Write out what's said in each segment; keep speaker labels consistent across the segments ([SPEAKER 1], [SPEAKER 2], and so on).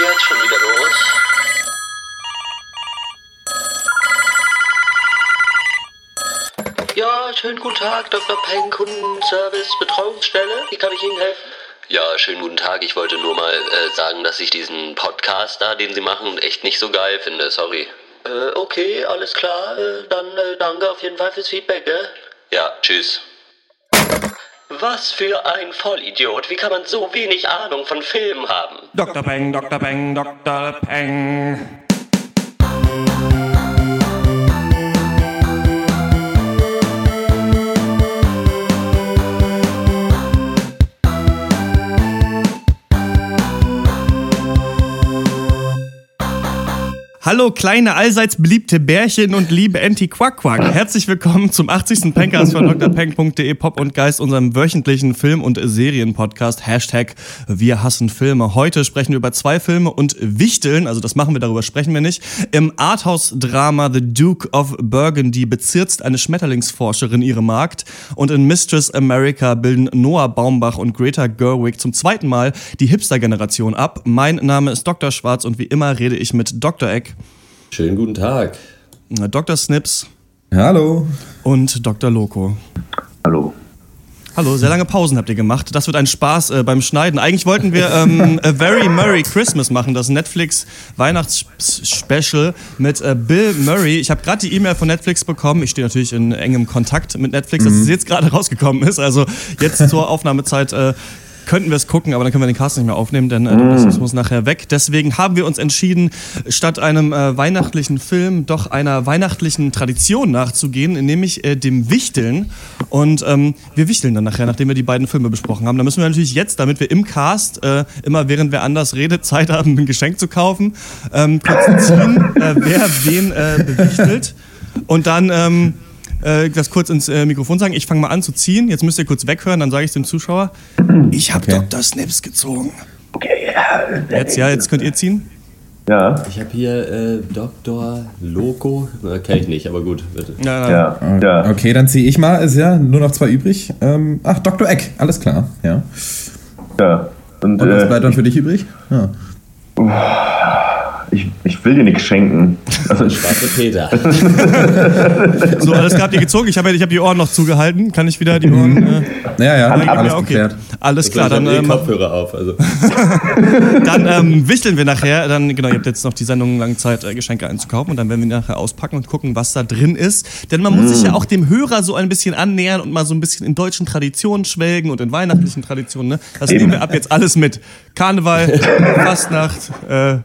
[SPEAKER 1] jetzt schon wieder los? Ja, schönen guten Tag, Dr. Peng, Kundenservice, Betreuungsstelle. Wie kann ich Ihnen helfen? Ja, schönen guten Tag. Ich wollte nur mal äh, sagen, dass ich diesen Podcast da, den Sie machen, echt nicht so geil finde. Sorry. Äh, okay, alles klar. Äh, dann äh, danke auf jeden Fall fürs Feedback, ne? Ja, tschüss. Was für ein Vollidiot. Wie kann man so wenig Ahnung von Filmen haben?
[SPEAKER 2] Dr. Peng, Dr. Peng, Dr. Peng. Hallo kleine allseits beliebte Bärchen und liebe Anti Quack Quack. Herzlich willkommen zum 80. Pencast von drpeng.de Pop und Geist, unserem wöchentlichen Film- und Serienpodcast. Hashtag Wir hassen Filme. Heute sprechen wir über zwei Filme und Wichteln, also das machen wir, darüber sprechen wir nicht. Im Arthouse-Drama The Duke of Burgundy bezirzt eine Schmetterlingsforscherin ihre Magd und in Mistress America bilden Noah Baumbach und Greta Gerwig zum zweiten Mal die Hipster-Generation ab. Mein Name ist Dr. Schwarz und wie immer rede ich mit Dr. Eck.
[SPEAKER 3] Schönen guten Tag.
[SPEAKER 2] Dr. Snips.
[SPEAKER 4] Hallo.
[SPEAKER 2] Und Dr. Loco.
[SPEAKER 5] Hallo.
[SPEAKER 2] Hallo, sehr lange Pausen habt ihr gemacht. Das wird ein Spaß äh, beim Schneiden. Eigentlich wollten wir ähm, A Very Merry Christmas machen, das Netflix Weihnachtsspecial mit äh, Bill Murray. Ich habe gerade die E-Mail von Netflix bekommen. Ich stehe natürlich in engem Kontakt mit Netflix, dass es jetzt gerade rausgekommen ist. Also jetzt zur Aufnahmezeit äh, könnten wir es gucken, aber dann können wir den Cast nicht mehr aufnehmen, denn äh, das muss nachher weg. Deswegen haben wir uns entschieden, statt einem äh, weihnachtlichen Film doch einer weihnachtlichen Tradition nachzugehen, nämlich äh, dem Wichteln. Und ähm, wir wichteln dann nachher, nachdem wir die beiden Filme besprochen haben. Da müssen wir natürlich jetzt, damit wir im Cast äh, immer während wer anders redet, Zeit haben, ein Geschenk zu kaufen, ähm, kurz ziehen, äh, wer wen äh, bewichtelt. Und dann ähm, äh, das kurz ins äh, Mikrofon sagen. Ich fange mal an zu ziehen. Jetzt müsst ihr kurz weghören, dann sage ich dem Zuschauer. Ich habe
[SPEAKER 4] Okay.
[SPEAKER 2] Dr. Snips gezogen.
[SPEAKER 5] Okay, ja.
[SPEAKER 2] Jetzt, ja, jetzt könnt ihr ziehen.
[SPEAKER 5] Ja,
[SPEAKER 3] Ich habe hier äh, Dr. Loco. Äh, Kenn ich nicht, aber gut, bitte.
[SPEAKER 2] Ja, ja.
[SPEAKER 5] ja, ja.
[SPEAKER 4] Okay, dann ziehe ich mal. Ist ja nur noch zwei übrig. Ähm, ach, Dr. Eck, alles klar. Ja.
[SPEAKER 5] ja. Und,
[SPEAKER 4] Und was
[SPEAKER 5] äh,
[SPEAKER 4] bleibt dann für dich übrig? Ja.
[SPEAKER 5] Ich, ich will dir nichts schenken. Also ich,
[SPEAKER 3] Schwarze Peter.
[SPEAKER 2] So, alles klar, habt ihr gezogen? Ich habe ich hab die Ohren noch zugehalten. Kann ich wieder die Ohren. Äh,
[SPEAKER 4] Ja, ja, alles
[SPEAKER 2] ja, okay.
[SPEAKER 4] geklärt.
[SPEAKER 2] Alles klar,
[SPEAKER 3] ich hab
[SPEAKER 2] dann,
[SPEAKER 3] eh
[SPEAKER 2] ähm,
[SPEAKER 3] Kopfhörer auf. Also.
[SPEAKER 2] dann ähm, wichteln wir nachher. Dann, genau, ihr habt jetzt noch die Sendung lang Zeit, äh, Geschenke einzukaufen und dann werden wir nachher auspacken und gucken, was da drin ist. Denn man muss sich ja auch dem Hörer so ein bisschen annähern und mal so ein bisschen in deutschen Traditionen schwelgen und in weihnachtlichen Traditionen. Ne? Das nehmen wir ab jetzt alles mit. Karneval, Fastnacht äh,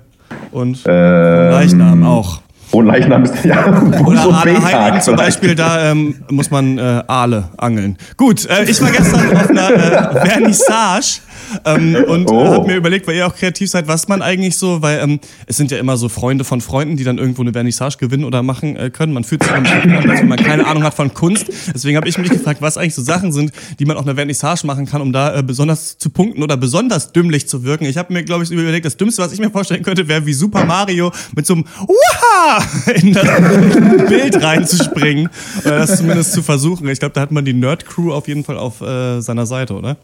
[SPEAKER 2] und Leichnam auch.
[SPEAKER 5] und Leichnam ist ja
[SPEAKER 2] Oder Aale Heiligen zum. Beispiel, da ähm, muss man äh, Aale angeln. Gut, äh, ich war gestern auf einer äh, Vernissage ähm, und
[SPEAKER 5] Oh.
[SPEAKER 2] äh, habe mir überlegt, weil ihr auch kreativ seid, was man eigentlich so, weil ähm, es sind ja immer so Freunde von Freunden, die dann irgendwo eine Vernissage gewinnen oder machen äh, können. Man fühlt sich immer an, als wenn man keine Ahnung hat von Kunst. Deswegen habe ich mich gefragt, was eigentlich so Sachen sind, die man auf einer Vernissage machen kann, um da äh, besonders zu punkten oder besonders dümmlich zu wirken. Ich habe mir, glaube ich, überlegt, das Dümmste, was ich mir vorstellen könnte, wäre wie Super Mario mit so einem Waha in das Bild reinzuspringen. Oder das zumindest zu versuchen. Ich glaube, da hat man die Nerd-Crew auf jeden Fall auf äh, seiner Seite, oder?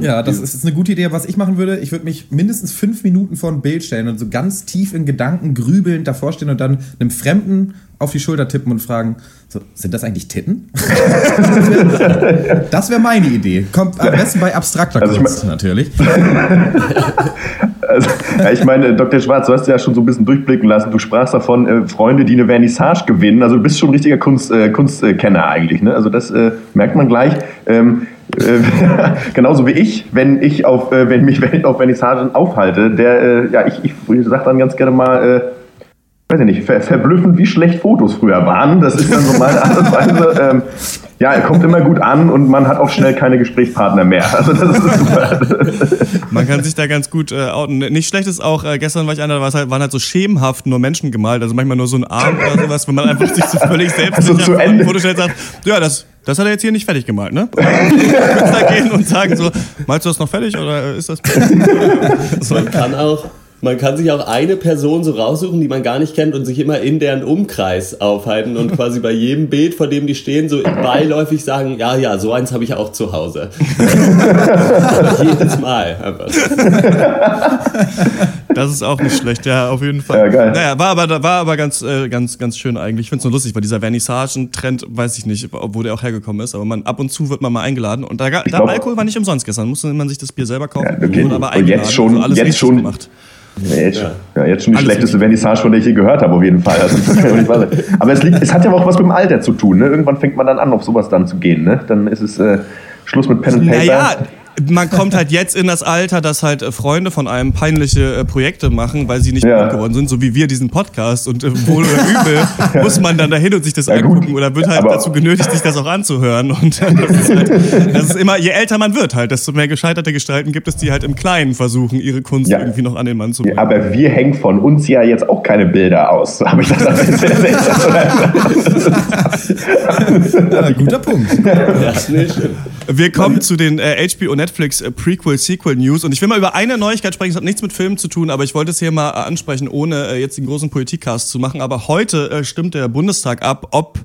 [SPEAKER 4] Ja, das ist jetzt eine gute Idee. Was ich machen würde, ich würde mich mindestens fünf Minuten vor ein Bild stellen und so ganz tief in Gedanken grübelnd davor stehen und dann einem Fremden auf die Schulter tippen und fragen, so, sind das eigentlich Titten? das wäre meine Idee. Kommt am besten bei abstrakter
[SPEAKER 5] Also ich
[SPEAKER 4] Kunst natürlich.
[SPEAKER 5] Also, ja, ich meine, Dr. Schwarz, du hast ja schon so ein bisschen durchblicken lassen. Du sprachst davon, äh, Freunde, die eine Vernissage gewinnen. Also du bist schon ein richtiger Kunst, äh, Kunstkenner eigentlich. Ne? Also das äh, merkt man gleich. Ähm, äh, genauso wie ich, wenn ich auf, äh, wenn mich auf Vernissagen aufhalte, der, äh, ja, ich, ich, ich sag dann ganz gerne mal, äh, weiß ich nicht, ver verblüffend, wie schlecht Fotos früher waren. Das ist dann so meine Art und Weise. Ähm, ja, er kommt immer gut an und man hat auch schnell keine Gesprächspartner mehr. Also das ist super.
[SPEAKER 2] Man kann sich da ganz gut äh, outen. Nicht schlecht ist auch, äh, gestern war ich einer, da halt, waren halt so schemenhaft nur Menschen gemalt. Also manchmal nur so ein Arm oder sowas, wenn man einfach sich so völlig selbst
[SPEAKER 5] Also zu Ende.
[SPEAKER 2] Foto stellt und sagt, ja, das, das hat er jetzt hier nicht fertig gemalt, ne? Künstler gehen und sagen so, malst du das noch fertig oder ist das... so,
[SPEAKER 3] Man kann auch. Man kann sich auch eine Person so raussuchen, die man gar nicht kennt und sich immer in deren Umkreis aufhalten und quasi bei jedem Bild, vor dem die stehen, so beiläufig sagen, ja, ja, so eins habe ich auch zu Hause. Jedes Mal.
[SPEAKER 2] Das ist auch nicht schlecht, ja, auf jeden Fall.
[SPEAKER 5] Ja, geil.
[SPEAKER 2] Naja, war aber, war aber ganz, äh, ganz, ganz schön eigentlich. Ich finde es nur lustig, weil dieser Vernissagen-Trend, weiß ich nicht, wo der auch hergekommen ist, aber man ab und zu wird man mal eingeladen. Und da, da
[SPEAKER 5] glaub-
[SPEAKER 2] Alkohol war nicht umsonst gestern, musste man sich das Bier selber kaufen.
[SPEAKER 5] Ja, okay.
[SPEAKER 2] wurde aber
[SPEAKER 5] Und
[SPEAKER 2] eingeladen,
[SPEAKER 5] jetzt schon-
[SPEAKER 2] also alles
[SPEAKER 5] jetzt
[SPEAKER 2] richtig
[SPEAKER 5] schon-
[SPEAKER 2] gemacht.
[SPEAKER 5] Ja, jetzt, ja. jetzt schon die
[SPEAKER 2] Alles
[SPEAKER 5] schlechteste. Vernissage, von der ich je gehört habe, auf jeden Fall. Also. Aber es, liegt, es hat ja auch was mit dem Alter zu tun. Ne? Irgendwann fängt man dann an, auf sowas dann zu gehen. Ne? Dann ist es äh, Schluss mit Pen and Paper.
[SPEAKER 2] Naja, man kommt halt jetzt in das Alter, dass halt äh, Freunde von einem peinliche äh, Projekte machen, weil sie nicht
[SPEAKER 5] Ja.
[SPEAKER 2] berühmt geworden sind, so wie wir diesen Podcast. Und äh, wohl oder übel muss man dann dahin und sich das
[SPEAKER 5] Ja, gut.
[SPEAKER 2] angucken oder wird halt
[SPEAKER 5] Aber-
[SPEAKER 2] dazu genötigt, sich das auch anzuhören. Und das ist, halt, das ist immer, je älter man wird halt, desto mehr gescheiterte Gestalten gibt es, die halt im Kleinen versuchen, ihre Kunst
[SPEAKER 5] Ja.
[SPEAKER 2] irgendwie noch an den Mann zu bringen.
[SPEAKER 5] Aber wir hängen von uns ja jetzt auch keine Bilder aus. Habe ich das
[SPEAKER 4] Ja, guter Punkt.
[SPEAKER 3] Stimmt.
[SPEAKER 2] Wir kommen zu den äh, HBO Netflix äh, Prequel Sequel News und ich will mal über eine Neuigkeit sprechen, es hat nichts mit Filmen zu tun, aber ich wollte es hier mal äh, ansprechen, ohne äh, jetzt den großen Politikcast zu machen. Aber heute stimmt der Bundestag ab, ob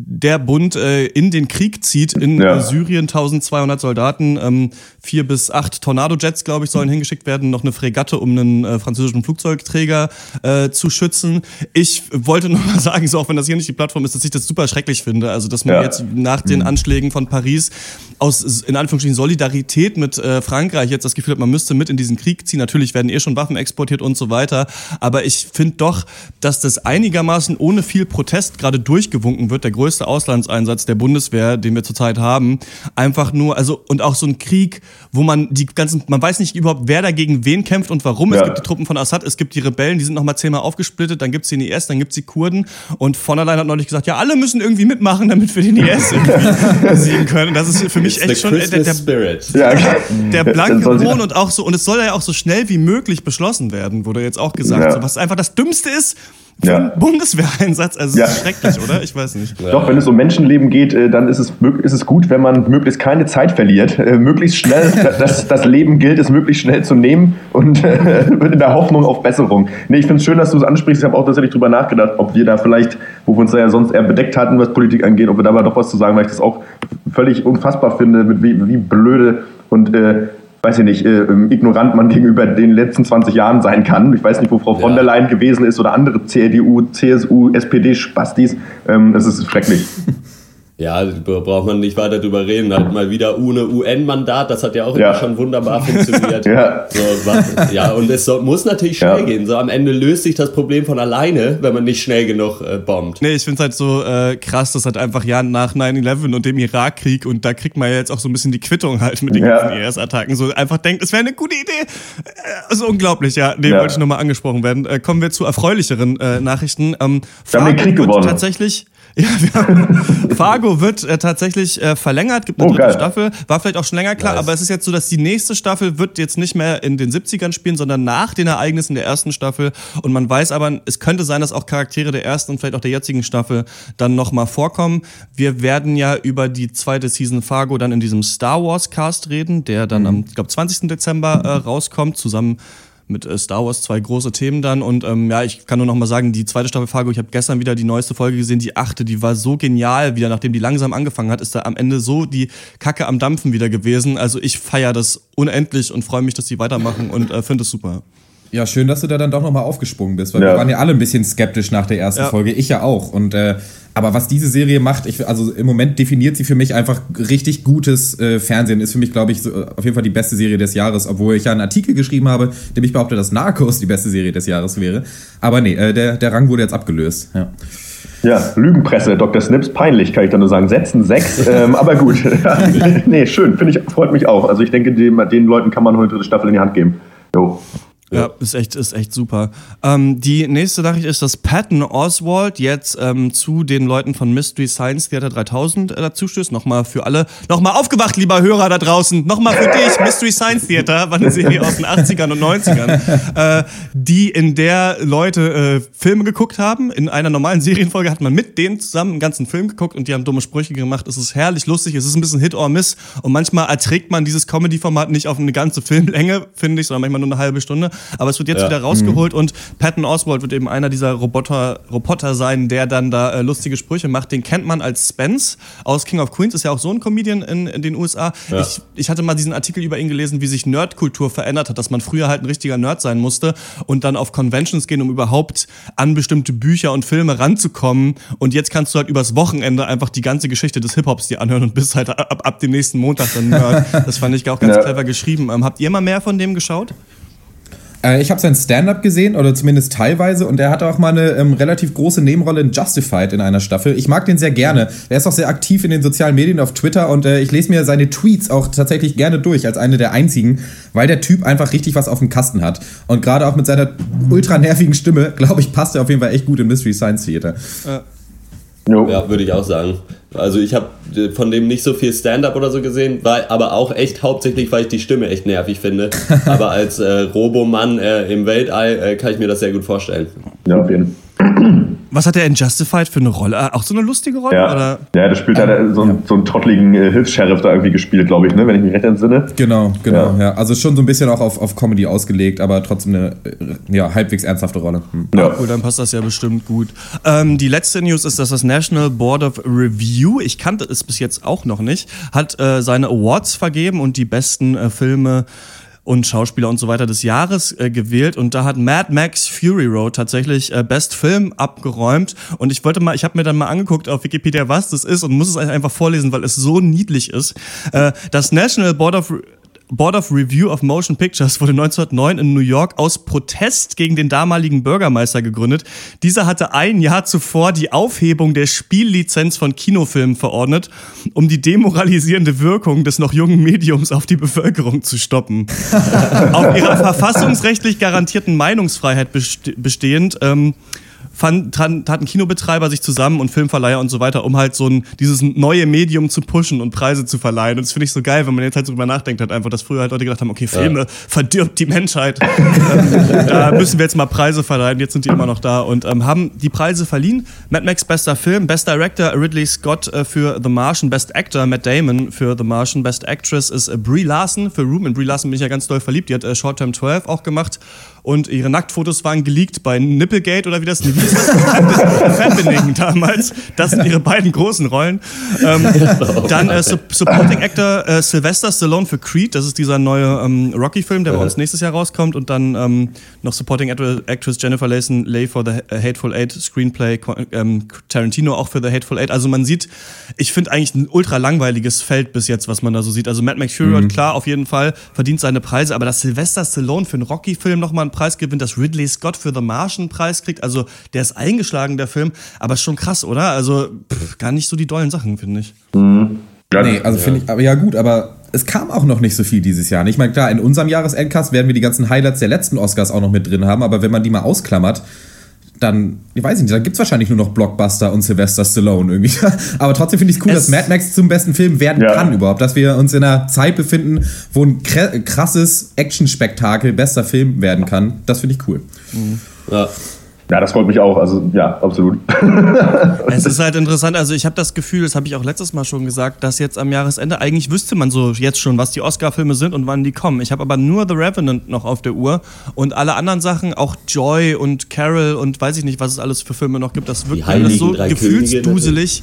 [SPEAKER 2] der Bund äh, in den Krieg zieht in
[SPEAKER 5] Ja.
[SPEAKER 2] äh, Syrien 1200 Soldaten, ähm, vier bis acht Tornado-Jets, glaube ich, sollen hingeschickt werden, noch eine Fregatte, um einen äh, französischen Flugzeugträger äh, zu schützen. Ich wollte nur mal sagen, so auch wenn das hier nicht die Plattform ist, dass ich das super schrecklich finde. Also dass man
[SPEAKER 5] Ja.
[SPEAKER 2] jetzt nach den Anschlägen von Paris aus in Anführungsstrichen Solidarität mit äh, Frankreich jetzt das Gefühl hat, man müsste mit in diesen Krieg ziehen. Natürlich werden eh schon Waffen exportiert und so weiter, aber ich finde doch, dass das einigermaßen ohne viel Protest gerade durchgewunken wird. Der größte Auslandseinsatz der Bundeswehr, den wir zurzeit haben, einfach nur also und auch so ein Krieg, wo man die ganzen man weiß nicht überhaupt wer dagegen wen kämpft und warum. Es
[SPEAKER 5] Ja.
[SPEAKER 2] gibt die Truppen von Assad, es gibt die Rebellen, die sind nochmal zehnmal aufgesplittet, dann gibt's den IS, dann gibt's die Kurden und von der Leyen hat neulich gesagt, ja, alle müssen irgendwie mitmachen, damit wir den IS irgendwie besiegen können. Das ist für mich
[SPEAKER 3] It's
[SPEAKER 2] echt schon äh, der, der,
[SPEAKER 3] Spirit.
[SPEAKER 5] ja,
[SPEAKER 2] der blanke Hohn und auch so, und es soll ja auch so schnell wie möglich beschlossen werden, wurde jetzt auch gesagt,
[SPEAKER 5] Ja.
[SPEAKER 2] so, was einfach das Dümmste ist für
[SPEAKER 5] Ja.
[SPEAKER 2] einen Bundeswehreinsatz. Also
[SPEAKER 5] Ja.
[SPEAKER 2] ist schrecklich, oder? Ich weiß nicht.
[SPEAKER 5] Doch, wenn es um Menschenleben geht, äh, dann ist es, ist es gut, wenn man möglichst keine Zeit verliert. Äh, möglichst schnell, das, das Leben gilt es möglichst schnell zu nehmen und äh, in der Hoffnung auf Besserung. Nee, ich finde es schön, dass du es ansprichst. Ich habe auch tatsächlich drüber nachgedacht, ob wir da vielleicht, wo wir uns da ja sonst eher bedeckt hatten, was Politik angeht, ob wir da mal doch was zu sagen, weil ich das auch völlig unfassbar finde, mit wie, wie blöde und äh, weiß ich nicht, äh, ähm, ignorant man gegenüber den letzten 20 Jahren sein kann. Ich weiß nicht, wo Frau von
[SPEAKER 3] Ja.
[SPEAKER 5] der Leyen gewesen ist oder andere CDU, CSU, SPD-Spastis. Ähm, das ist schrecklich.
[SPEAKER 3] Ja, da braucht man nicht weiter drüber reden. Halt mal wieder ohne UN-Mandat, das hat ja auch
[SPEAKER 5] Ja.
[SPEAKER 3] immer schon wunderbar funktioniert.
[SPEAKER 5] Ja.
[SPEAKER 3] So, was, ja, und es soll, muss natürlich schnell
[SPEAKER 5] Ja.
[SPEAKER 3] gehen. So am Ende löst sich das Problem von alleine, wenn man nicht schnell genug äh, bombt.
[SPEAKER 2] Nee, ich finde es halt so äh, krass, dass halt einfach ja nach 9-11 und dem Irakkrieg und da kriegt man ja jetzt auch so ein bisschen die Quittung halt mit den
[SPEAKER 5] Ja.
[SPEAKER 2] ganzen IS-Attacken. So einfach denkt, es wäre eine gute Idee. Äh, ist unglaublich, ja. Nee,
[SPEAKER 5] Ja.
[SPEAKER 2] wollte ich nochmal angesprochen werden. Äh, kommen wir zu erfreulicheren äh, Nachrichten. Ähm,
[SPEAKER 5] Wir haben den Krieg gewonnen.
[SPEAKER 2] Tatsächlich, ja, wir haben, Fargo wird äh, tatsächlich äh, verlängert, gibt eine
[SPEAKER 5] Oh,
[SPEAKER 2] dritte
[SPEAKER 5] geil.
[SPEAKER 2] Staffel. War vielleicht auch schon länger klar,
[SPEAKER 3] Nice.
[SPEAKER 2] aber es ist jetzt so, dass die nächste Staffel wird jetzt nicht mehr in den 70ern spielen, sondern nach den Ereignissen der ersten Staffel. Und man weiß aber, es könnte sein, dass auch Charaktere der ersten und vielleicht auch der jetzigen Staffel dann nochmal vorkommen. Wir werden ja über die zweite Season Fargo dann in diesem Star Wars Cast reden, der dann am, ich glaube, 20. Dezember äh, rauskommt, zusammen mit äh, Star Wars zwei große Themen dann und ähm, ja, ich kann nur noch mal sagen, die zweite Staffel Fargo, ich habe gestern wieder die neueste Folge gesehen, die achte, die war so genial, wieder nachdem die langsam angefangen hat, ist da am Ende so die Kacke am Dampfen wieder gewesen. Also ich feiere das unendlich und freue mich, dass die weitermachen und äh, finde es super.
[SPEAKER 4] Ja, schön, dass du da dann doch nochmal aufgesprungen bist, weil
[SPEAKER 5] Ja.
[SPEAKER 4] wir waren ja alle ein bisschen skeptisch nach der ersten
[SPEAKER 2] Ja.
[SPEAKER 4] Folge. Ich ja auch. Und äh, aber was diese Serie macht, ich, also im Moment definiert sie für mich einfach richtig gutes äh, Fernsehen. Ist für mich, glaube ich, so, auf jeden Fall die beste Serie des Jahres, obwohl ich ja einen Artikel geschrieben habe, dem ich behaupte, dass Narcos die beste Serie des Jahres wäre. Aber nee, äh, der, der Rang wurde jetzt abgelöst. Ja.
[SPEAKER 5] Ja, Lügenpresse, Dr. Snips, peinlich, kann ich da nur sagen. Setzen sechs, ähm, aber gut. nee, schön, finde ich, freut mich auch. Also ich denke, dem, den Leuten kann man heute dritte Staffel in die Hand geben. Jo.
[SPEAKER 2] Ja, ist echt, ist echt super. Ähm, die nächste Nachricht ist, dass Patton Oswald jetzt ähm, zu den Leuten von Mystery Science Theater 3000 äh, dazu stößt. Nochmal für alle, nochmal aufgewacht, lieber Hörer da draußen. Nochmal für dich, Mystery Science Theater, war eine Serie aus den 80ern und 90ern, äh, die in der Leute äh, Filme geguckt haben. In einer normalen Serienfolge hat man mit denen zusammen einen ganzen Film geguckt und die haben dumme Sprüche gemacht. Es ist herrlich lustig, es ist ein bisschen Hit or Miss und manchmal erträgt man dieses Comedy-Format nicht auf eine ganze Filmlänge, finde ich, sondern manchmal nur eine halbe Stunde. Aber es wird jetzt ja. wieder rausgeholt mhm. und Patton Oswald wird eben einer dieser Roboter, Roboter sein, der dann da äh, lustige Sprüche macht. Den kennt man als Spence aus King of Queens, ist ja auch so ein Comedian in, in den USA. Ja. Ich, ich hatte mal diesen Artikel über ihn gelesen, wie sich Nerdkultur verändert hat, dass man früher halt ein richtiger Nerd sein musste und dann auf Conventions gehen, um überhaupt an bestimmte Bücher und Filme ranzukommen. Und jetzt kannst du halt übers Wochenende einfach die ganze Geschichte des Hip-Hops dir anhören und bist halt ab, ab dem nächsten Montag dann Nerd. Das fand ich auch ganz ja. clever geschrieben. Ähm, habt ihr mal mehr von dem geschaut?
[SPEAKER 4] Äh, ich habe sein Stand-up gesehen, oder zumindest teilweise, und er hatte auch mal eine ähm, relativ große Nebenrolle in Justified in einer Staffel. Ich mag den sehr gerne. Er ist auch sehr aktiv in den sozialen Medien auf Twitter und äh, ich lese mir seine Tweets auch tatsächlich gerne durch, als eine der einzigen, weil der Typ einfach richtig was auf dem Kasten hat. Und gerade auch mit seiner ultra nervigen Stimme, glaube ich, passt er auf jeden Fall echt gut in Mystery Science Theater.
[SPEAKER 3] Äh. Ja, würde ich auch sagen. Also ich habe von dem nicht so viel Stand-up oder so gesehen, weil, aber auch echt hauptsächlich, weil ich die Stimme echt nervig finde. aber als äh, Robomann äh, im Weltall äh, kann ich mir das sehr gut vorstellen.
[SPEAKER 5] Ja, auf jeden Fall.
[SPEAKER 2] Was hat er in Justified für eine Rolle? Äh, auch so eine lustige Rolle?
[SPEAKER 5] Ja,
[SPEAKER 2] oder?
[SPEAKER 5] ja das spielt ähm, so, einen, ja. so einen trottligen äh, Hilfs-Sheriff da irgendwie gespielt, glaube ich, ne? wenn ich mich recht entsinne.
[SPEAKER 4] Genau, genau. Ja. ja. Also schon so ein bisschen auch auf, auf Comedy ausgelegt, aber trotzdem eine äh, ja, halbwegs ernsthafte Rolle.
[SPEAKER 2] Hm. Ja. cool, dann passt das ja bestimmt gut. Ähm, die letzte News ist, dass das National Board of Review, ich kannte es bis jetzt auch noch nicht, hat äh, seine Awards vergeben und die besten äh, Filme und Schauspieler und so weiter des Jahres äh, gewählt und da hat Mad Max Fury Road tatsächlich äh, Best Film abgeräumt und ich wollte mal, ich habe mir dann mal angeguckt auf Wikipedia, was das ist und muss es einfach vorlesen, weil es so niedlich ist. Äh, das National Board of Board of Review of Motion Pictures wurde 1909 in New York aus Protest gegen den damaligen Bürgermeister gegründet. Dieser hatte ein Jahr zuvor die Aufhebung der Spiellizenz von Kinofilmen verordnet, um die demoralisierende Wirkung des noch jungen Mediums auf die Bevölkerung zu stoppen. auf ihrer verfassungsrechtlich garantierten Meinungsfreiheit bestehend ähm, fand, taten Kinobetreiber sich zusammen und Filmverleiher und so weiter, um halt so ein, dieses neue Medium zu pushen und Preise zu verleihen. Und das finde ich so geil, wenn man jetzt halt so drüber nachdenkt, halt einfach, dass früher halt Leute gedacht haben, okay, Filme ja. verdirbt die Menschheit. ähm, da müssen wir jetzt mal Preise verleihen. Jetzt sind die immer noch da und ähm, haben die Preise verliehen. Mad Max bester Film, Best Director Ridley Scott äh, für The Martian, Best Actor Matt Damon für The Martian, Best Actress ist äh, Brie Larson für Room. In Brie Larson bin ich ja ganz doll verliebt. Die hat äh, Short Term 12 auch gemacht und ihre Nacktfotos waren geleakt bei Nipplegate oder wie das, das? Happening damals. Das sind ihre beiden großen Rollen. Ähm, dann äh, Supporting Actor äh, Sylvester Stallone für Creed, das ist dieser neue ähm, Rocky-Film, der bei uns nächstes Jahr rauskommt und dann ähm, noch Supporting Actress Jennifer Layson Lay for the Hateful Eight Screenplay, ähm, Tarantino auch für The Hateful Eight. Also man sieht, ich finde eigentlich ein ultra langweiliges Feld bis jetzt, was man da so sieht. Also Matt McFury, mhm. klar, auf jeden Fall verdient seine Preise, aber dass Sylvester Stallone für einen Rocky-Film nochmal einen Preis gewinnt, dass Ridley Scott für The Martian Preis kriegt. Also der ist eingeschlagen, der Film. Aber ist schon krass, oder? Also pff, gar nicht so die dollen Sachen, finde ich.
[SPEAKER 4] Mhm. Ja, nee, also ja. finde ich, aber ja gut, aber es kam auch noch nicht so viel dieses Jahr. Ich meine, klar, in unserem Jahresendcast werden wir die ganzen Highlights der letzten Oscars auch noch mit drin haben, aber wenn man die mal ausklammert, dann, ich weiß nicht, dann gibt es wahrscheinlich nur noch Blockbuster und Sylvester Stallone irgendwie. Aber trotzdem finde ich es cool, es dass Mad Max zum besten Film werden ja. kann überhaupt. Dass wir uns in einer Zeit befinden, wo ein krasses Action-Spektakel bester Film werden kann. Das finde ich cool.
[SPEAKER 5] Mhm. Ja. Ja, das freut mich auch. Also ja, absolut.
[SPEAKER 2] es ist halt interessant. Also ich habe das Gefühl, das habe ich auch letztes Mal schon gesagt, dass jetzt am Jahresende eigentlich wüsste man so jetzt schon, was die Oscar-Filme sind und wann die kommen. Ich habe aber nur The Revenant noch auf der Uhr und alle anderen Sachen, auch Joy und Carol und weiß ich nicht, was es alles für Filme noch gibt. Das wirkt alles so gefühlsduselig.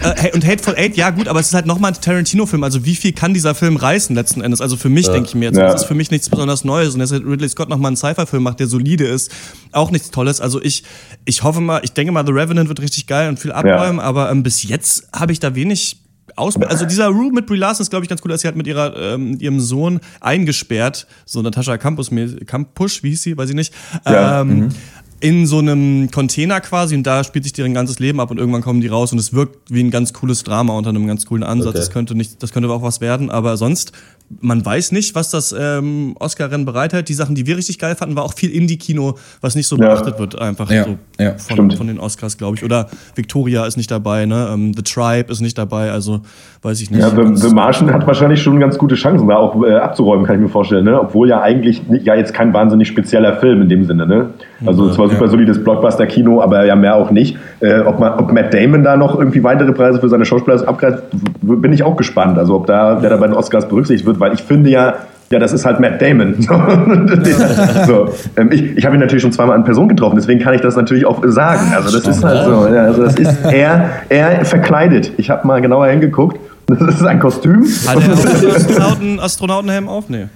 [SPEAKER 2] äh, und Hateful Eight, ja gut, aber es ist halt nochmal ein Tarantino-Film. Also wie viel kann dieser Film reißen letzten Endes? Also für mich ja. denke ich mir jetzt, ja. das ist für mich nichts besonders Neues. Und dass Ridley Scott nochmal einen Sci-Fi-Film macht, der solide ist, auch nichts Tolles. Also ich, ich hoffe mal, ich denke mal, The Revenant wird richtig geil und viel abräumen, ja. aber ähm, bis jetzt habe ich da wenig aus also dieser Rue mit Brie Larson ist, glaube ich, ganz cool, dass sie halt mit ihrer, ähm, ihrem Sohn eingesperrt, so Natascha Campus, Campusch, wie hieß sie, weiß ich nicht, ja. ähm, mhm in so einem Container quasi und da spielt sich deren ganzes Leben ab und irgendwann kommen die raus und es wirkt wie ein ganz cooles Drama unter einem ganz coolen Ansatz. Okay. Das könnte nicht, das könnte auch was werden, aber sonst man weiß nicht, was das ähm, Oscar-Rennen bereithält. Die Sachen, die wir richtig geil fanden, war auch viel Indie-Kino, was nicht so ja. beachtet wird, einfach ja. so ja, von, von, den Oscars, glaube ich. Oder Victoria ist nicht dabei, ne? Ähm, The Tribe ist nicht dabei, also weiß ich nicht.
[SPEAKER 5] Ja, The, The Martian hat wahrscheinlich schon ganz gute Chancen, da auch äh, abzuräumen, kann ich mir vorstellen, ne? Obwohl ja eigentlich ja jetzt kein wahnsinnig spezieller Film in dem Sinne, ne? Also es war super solides Blockbuster-Kino, aber ja mehr auch nicht. Äh, ob, man, ob Matt Damon da noch irgendwie weitere Preise für seine Schauspieler abgreift, bin ich auch gespannt. Also ob da, wer da bei den Oscars berücksichtigt wird, weil ich finde ja, Ja, das ist halt Matt Damon. so, ähm, ich ich habe ihn natürlich schon zweimal in Person getroffen, deswegen kann ich das natürlich auch sagen. Also das ist halt so. Ja, also das ist er, er verkleidet. Ich habe mal genauer hingeguckt. Das ist ein Kostüm.
[SPEAKER 2] Hat er Astronauten, Astronautenhelm auf? Nee.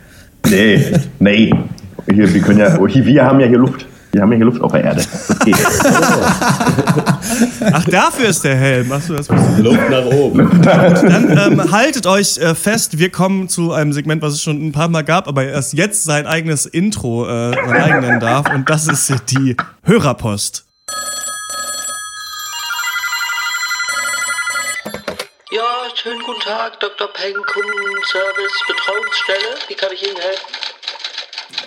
[SPEAKER 5] Nee, nee. Hier, wir, können ja, wir haben ja hier Luft. Wir haben ja hier Luft auf der Erde. Okay.
[SPEAKER 2] Ach, dafür ist der Helm. Achso, das
[SPEAKER 3] Luft nach oben.
[SPEAKER 2] Dann ähm, haltet euch äh, fest, wir kommen zu einem Segment, was es schon ein paar Mal gab, aber erst jetzt sein eigenes Intro äh, sein eigen nennen darf. Und das ist die Hörerpost.
[SPEAKER 1] Ja, schönen guten Tag, Dr. Peng, Kundenservice, Betreuungsstelle. Wie kann ich Ihnen helfen?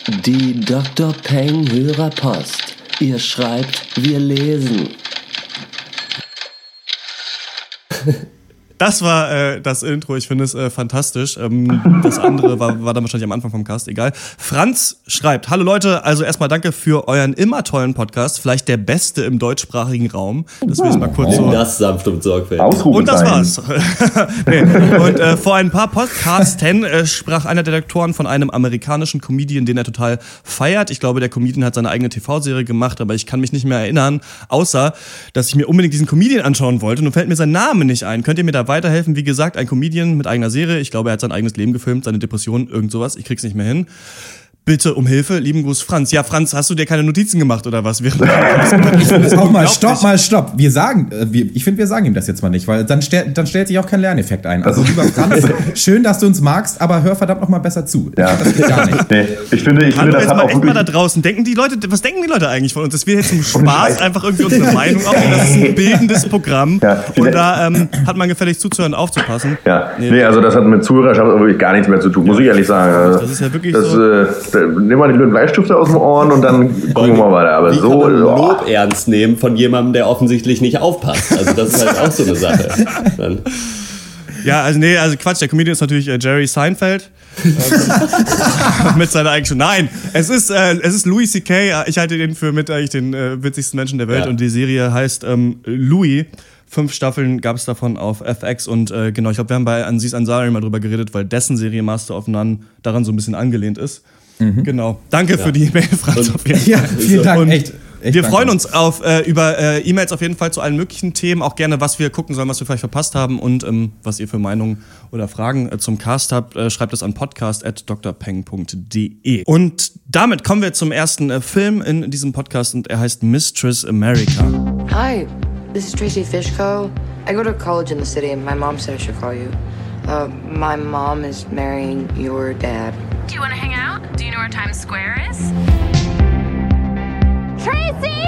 [SPEAKER 6] Die Dr. Peng Hörerpost. Ihr schreibt, wir lesen.
[SPEAKER 2] Das war äh, das Intro. Ich finde es äh, fantastisch. Ähm, das andere war, war dann wahrscheinlich am Anfang vom Cast. Egal. Franz schreibt: Hallo Leute, also erstmal danke für euren immer tollen Podcast. Vielleicht der beste im deutschsprachigen Raum. Das will ich mal kurz so.
[SPEAKER 3] Das sanft und sorgfältig.
[SPEAKER 2] Und das war's. nee. Und äh, vor ein paar Podcasten äh, sprach einer der Lektoren von einem amerikanischen Comedian, den er total feiert. Ich glaube, der Comedian hat seine eigene TV-Serie gemacht, aber ich kann mich nicht mehr erinnern, außer dass ich mir unbedingt diesen Comedian anschauen wollte. Nun fällt mir sein Name nicht ein. Könnt ihr mir da weiterhelfen. Wie gesagt, ein Comedian mit eigener Serie. Ich glaube, er hat sein eigenes Leben gefilmt, seine Depression, irgend sowas. Ich krieg's nicht mehr hin. Bitte um Hilfe, lieben Gruß Franz. Ja, Franz, hast du dir keine Notizen gemacht oder was? Während
[SPEAKER 4] auch mal, stopp, mal, stopp. Wir sagen, äh, wir, ich finde, wir sagen ihm das jetzt mal nicht, weil dann, stell, dann stellt sich auch kein Lerneffekt ein. Also lieber Franz, schön, dass du uns magst, aber hör verdammt noch mal besser zu.
[SPEAKER 5] Ja. Das geht gar nicht. Nee, ich finde, ich finde
[SPEAKER 2] das hat mal auch echt mal da draußen. Denken die Leute, was denken die Leute eigentlich von uns? Dass wir jetzt zum Spaß einfach irgendwie unsere Meinung aufnehmen. Das ist ein bildendes Programm. Ja. Und da ähm, hat man gefällig zuzuhören, aufzupassen.
[SPEAKER 5] Ja, nee, nee also das hat mit Zuhörerschaft wirklich gar nichts mehr zu tun, muss ich ehrlich sagen.
[SPEAKER 2] Das ist ja wirklich
[SPEAKER 5] das,
[SPEAKER 2] so.
[SPEAKER 5] Äh, nimm mal die blöden Bleistifte aus den Ohren und dann gucken wir mal weiter. Aber
[SPEAKER 3] Wie
[SPEAKER 5] so.
[SPEAKER 3] kann man Lob ernst nehmen von jemandem, der offensichtlich nicht aufpasst. Also das ist halt auch so eine Sache. Dann
[SPEAKER 2] ja, also nee, also Quatsch, der Comedian ist natürlich äh, Jerry Seinfeld. mit seiner eigenen Nein, es ist, äh, es ist Louis C.K. Ich halte den für mit eigentlich den äh, witzigsten Menschen der Welt
[SPEAKER 3] Ja.
[SPEAKER 2] und die Serie heißt ähm, Louis. Fünf Staffeln gab es davon auf FX und äh, genau, ich glaube, wir haben bei Aziz Ansari mal drüber geredet, weil dessen Serie Master of None daran so ein bisschen angelehnt ist. Genau. Danke für die E-Mail, Franz.
[SPEAKER 3] Und-
[SPEAKER 2] Auf jeden Fall.
[SPEAKER 4] Ja, vielen Dank,
[SPEAKER 2] Und
[SPEAKER 4] echt. echt
[SPEAKER 2] wir freuen uns auf, äh, über äh, E-Mails auf jeden Fall zu allen möglichen Themen. Auch gerne, was wir gucken sollen, was wir vielleicht verpasst haben und ähm, was ihr für Meinungen oder Fragen äh, zum Cast habt. Äh, schreibt es an podcast.drpeng.de. Und damit kommen wir zum ersten äh, Film in diesem Podcast und er heißt Mistress America.
[SPEAKER 7] Hi, this is Tracy Fishko. I go to college in the city, and my mom said I should call you. Uh, my mom is marrying your dad.
[SPEAKER 8] Do you want to hang out? Do you know where Times Square is? Tracy!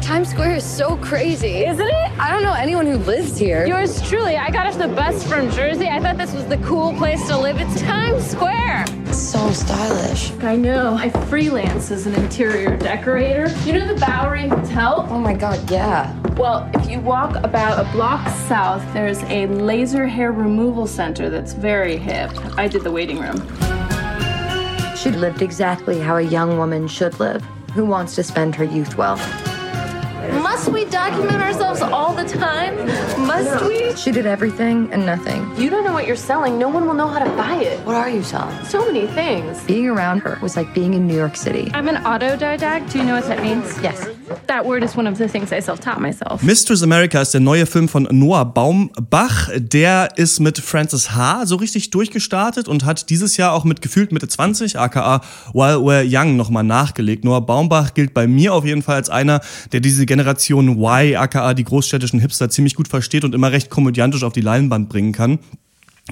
[SPEAKER 9] Times Square is so crazy.
[SPEAKER 8] Isn't it?
[SPEAKER 9] I don't know anyone who lives here.
[SPEAKER 8] Yours truly. I got off the bus from Jersey. I thought this was the cool place to live. It's Times Square.
[SPEAKER 7] So stylish.
[SPEAKER 8] I know. I freelance as an interior decorator. You know the Bowery Hotel?
[SPEAKER 7] Oh my god, yeah.
[SPEAKER 8] Well, if you walk about a block south, there's a laser hair removal center that's very hip. I did the waiting room.
[SPEAKER 7] She lived exactly how a young woman should live, who wants to spend her youth well.
[SPEAKER 8] Must we document ourselves all the time? Must we?
[SPEAKER 7] She did everything and nothing.
[SPEAKER 8] You don't know what you're selling. No one will know how to buy it.
[SPEAKER 7] What are you selling?
[SPEAKER 8] So many things.
[SPEAKER 7] Being around her was like being in New York City.
[SPEAKER 8] I'm an autodidact. Do you know what that means?
[SPEAKER 7] Yes.
[SPEAKER 8] That word is one of the things I self-taught myself.
[SPEAKER 2] Mistress America ist der neue Film von Noah Baumbach. Der ist mit Francis H. so richtig durchgestartet und hat dieses Jahr auch mit gefühlt Mitte 20, aka While We're Young, nochmal nachgelegt. Noah Baumbach gilt bei mir auf jeden Fall als einer, der diese Generation Y, aka die großstädtischen Hipster, ziemlich gut versteht und immer recht komödiantisch auf die Leinwand bringen kann.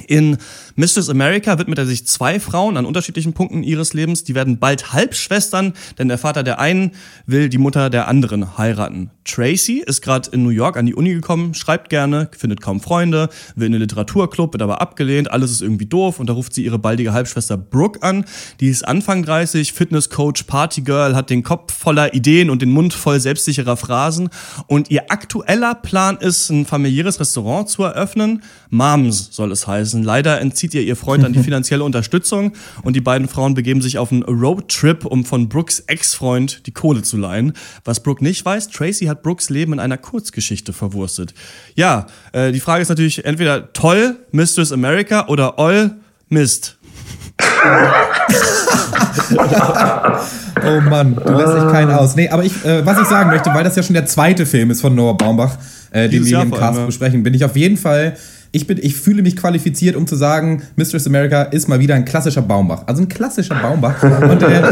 [SPEAKER 2] In Mistress America widmet er sich zwei Frauen an unterschiedlichen Punkten ihres Lebens. Die werden bald Halbschwestern, denn der Vater der einen will die Mutter der anderen heiraten. Tracy ist gerade in New York an die Uni gekommen, schreibt gerne, findet kaum Freunde, will in den Literaturclub, wird aber abgelehnt, alles ist irgendwie doof und da ruft sie ihre baldige Halbschwester Brooke an. Die ist Anfang 30, Fitnesscoach, Partygirl, hat den Kopf voller Ideen und den Mund voll selbstsicherer Phrasen und ihr aktueller Plan ist, ein familiäres Restaurant zu eröffnen. Moms soll es heißen. Leider entzieht ihr ihr Freund dann die finanzielle Unterstützung und die beiden Frauen begeben sich auf einen Roadtrip, um von Brooks Ex-Freund die Kohle zu leihen. Was Brooke nicht weiß, Tracy hat Brooks Leben in einer Kurzgeschichte verwurstet. Ja, äh, die Frage ist natürlich entweder toll, Mistress America oder All Mist.
[SPEAKER 4] oh Mann, du lässt dich keinen aus. Nee, aber ich, äh, was ich sagen möchte, weil das ja schon der zweite Film ist von Noah Baumbach, äh, den wir hier im Cast besprechen, bin ich auf jeden Fall ich, bin, ich fühle mich qualifiziert, um zu sagen, Mistress America ist mal wieder ein klassischer Baumbach. Also ein klassischer Baumbach. Und äh,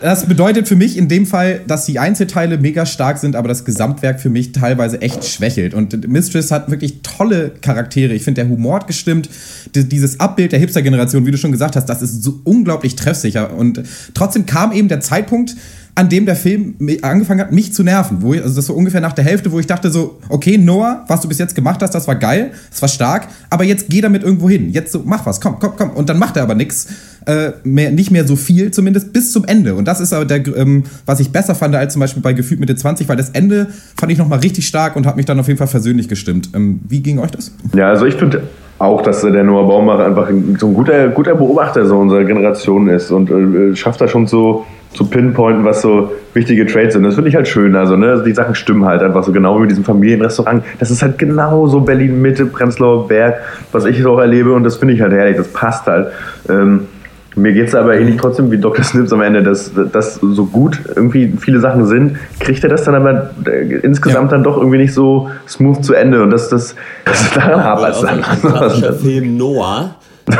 [SPEAKER 4] das bedeutet für mich in dem Fall, dass die Einzelteile mega stark sind, aber das Gesamtwerk für mich teilweise echt schwächelt. Und Mistress hat wirklich tolle Charaktere. Ich finde, der Humor hat gestimmt. Dieses Abbild der Hipster-Generation, wie du schon gesagt hast, das ist so unglaublich treffsicher. Und trotzdem kam eben der Zeitpunkt, an dem der Film angefangen hat, mich zu nerven. Wo ich, also das war ungefähr nach der Hälfte, wo ich dachte so, okay, Noah, was du bis jetzt gemacht hast, das war geil, das war stark, aber jetzt geh damit irgendwo hin. Jetzt so, mach was, komm, komm, komm. Und dann macht er aber nichts. Äh, mehr, nicht mehr so viel, zumindest bis zum Ende. Und das ist aber der, ähm, was ich besser fand als zum Beispiel bei Gefühlt Mitte 20, weil das Ende fand ich nochmal richtig stark und hat mich dann auf jeden Fall versöhnlich gestimmt. Ähm, wie ging euch das?
[SPEAKER 5] Ja, also ich finde auch, dass der Noah Baumbach einfach so ein guter, guter Beobachter so unserer Generation ist und äh, schafft da schon so zu pinpointen, was so wichtige Trades sind. Das finde ich halt schön. Also, ne, also die Sachen stimmen halt einfach so genau wie mit diesem Familienrestaurant. Das ist halt genau so Berlin-Mitte, Prenzlauer Berg, was ich so auch erlebe und das finde ich halt herrlich. Das passt halt. Ähm, mir geht es aber ähnlich trotzdem wie Dr. Snips am Ende, dass das so gut irgendwie viele Sachen sind, kriegt er das dann aber äh, insgesamt ja. dann doch irgendwie nicht so smooth zu Ende und das, das, das daran hapert es dann.
[SPEAKER 3] Ein Film Noah.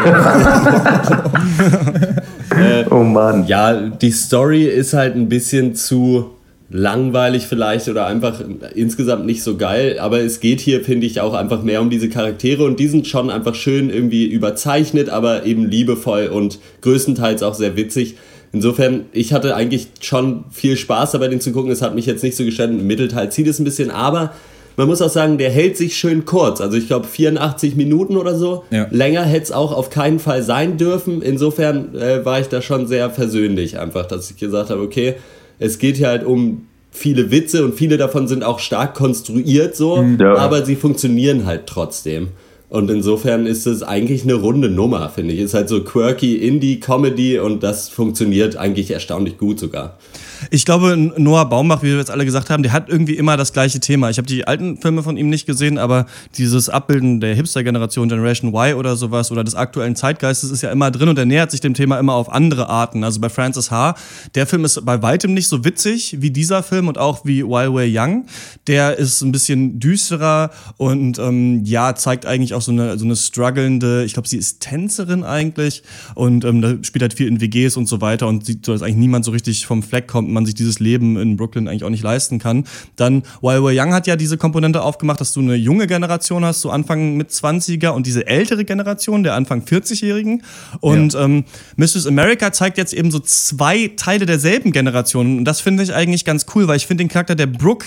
[SPEAKER 5] äh, oh Mann.
[SPEAKER 3] Ja, die Story ist halt ein bisschen zu langweilig vielleicht oder einfach insgesamt nicht so geil, aber es geht hier, finde ich, auch einfach mehr um diese Charaktere und die sind schon einfach schön irgendwie überzeichnet, aber eben liebevoll und größtenteils auch sehr witzig. Insofern, ich hatte eigentlich schon viel Spaß dabei, den zu gucken. Es hat mich jetzt nicht so gestört. Im Mittelteil zieht es ein bisschen, aber man muss auch sagen, der hält sich schön kurz. Also ich glaube 84 Minuten oder so. Ja. Länger hätte es auch auf keinen Fall sein dürfen. Insofern äh, war ich da schon sehr versöhnlich einfach, dass ich gesagt habe, okay, es geht hier halt um viele Witze und viele davon sind auch stark konstruiert so, mhm. ja. aber sie funktionieren halt trotzdem. Und insofern ist es eigentlich eine runde Nummer, finde ich. Ist halt so quirky Indie-Comedy und das funktioniert eigentlich erstaunlich gut sogar.
[SPEAKER 2] Ich glaube, Noah Baumbach, wie wir jetzt alle gesagt haben, der hat irgendwie immer das gleiche Thema. Ich habe die alten Filme von ihm nicht gesehen, aber dieses Abbilden der Hipster-Generation, Generation Y oder sowas oder des aktuellen Zeitgeistes ist ja immer drin und er nähert sich dem Thema immer auf andere Arten. Also bei Francis H., der Film ist bei weitem nicht so witzig wie dieser Film und auch wie While We're Young. Der ist ein bisschen düsterer und ähm, ja, zeigt eigentlich auch so eine, so eine strugglende, ich glaube, sie ist Tänzerin eigentlich und ähm, spielt halt viel in WGs und so weiter und sieht so, dass eigentlich niemand so richtig vom Fleck kommt man sich dieses Leben in Brooklyn eigentlich auch nicht leisten kann. Dann While We're Young hat ja diese Komponente aufgemacht, dass du eine junge Generation hast, so Anfang mit 20er und diese ältere Generation, der Anfang 40-Jährigen. Und ja. ähm, Mrs. America zeigt jetzt eben so zwei Teile derselben Generation. Und das finde ich eigentlich ganz cool, weil ich finde den Charakter der Brooke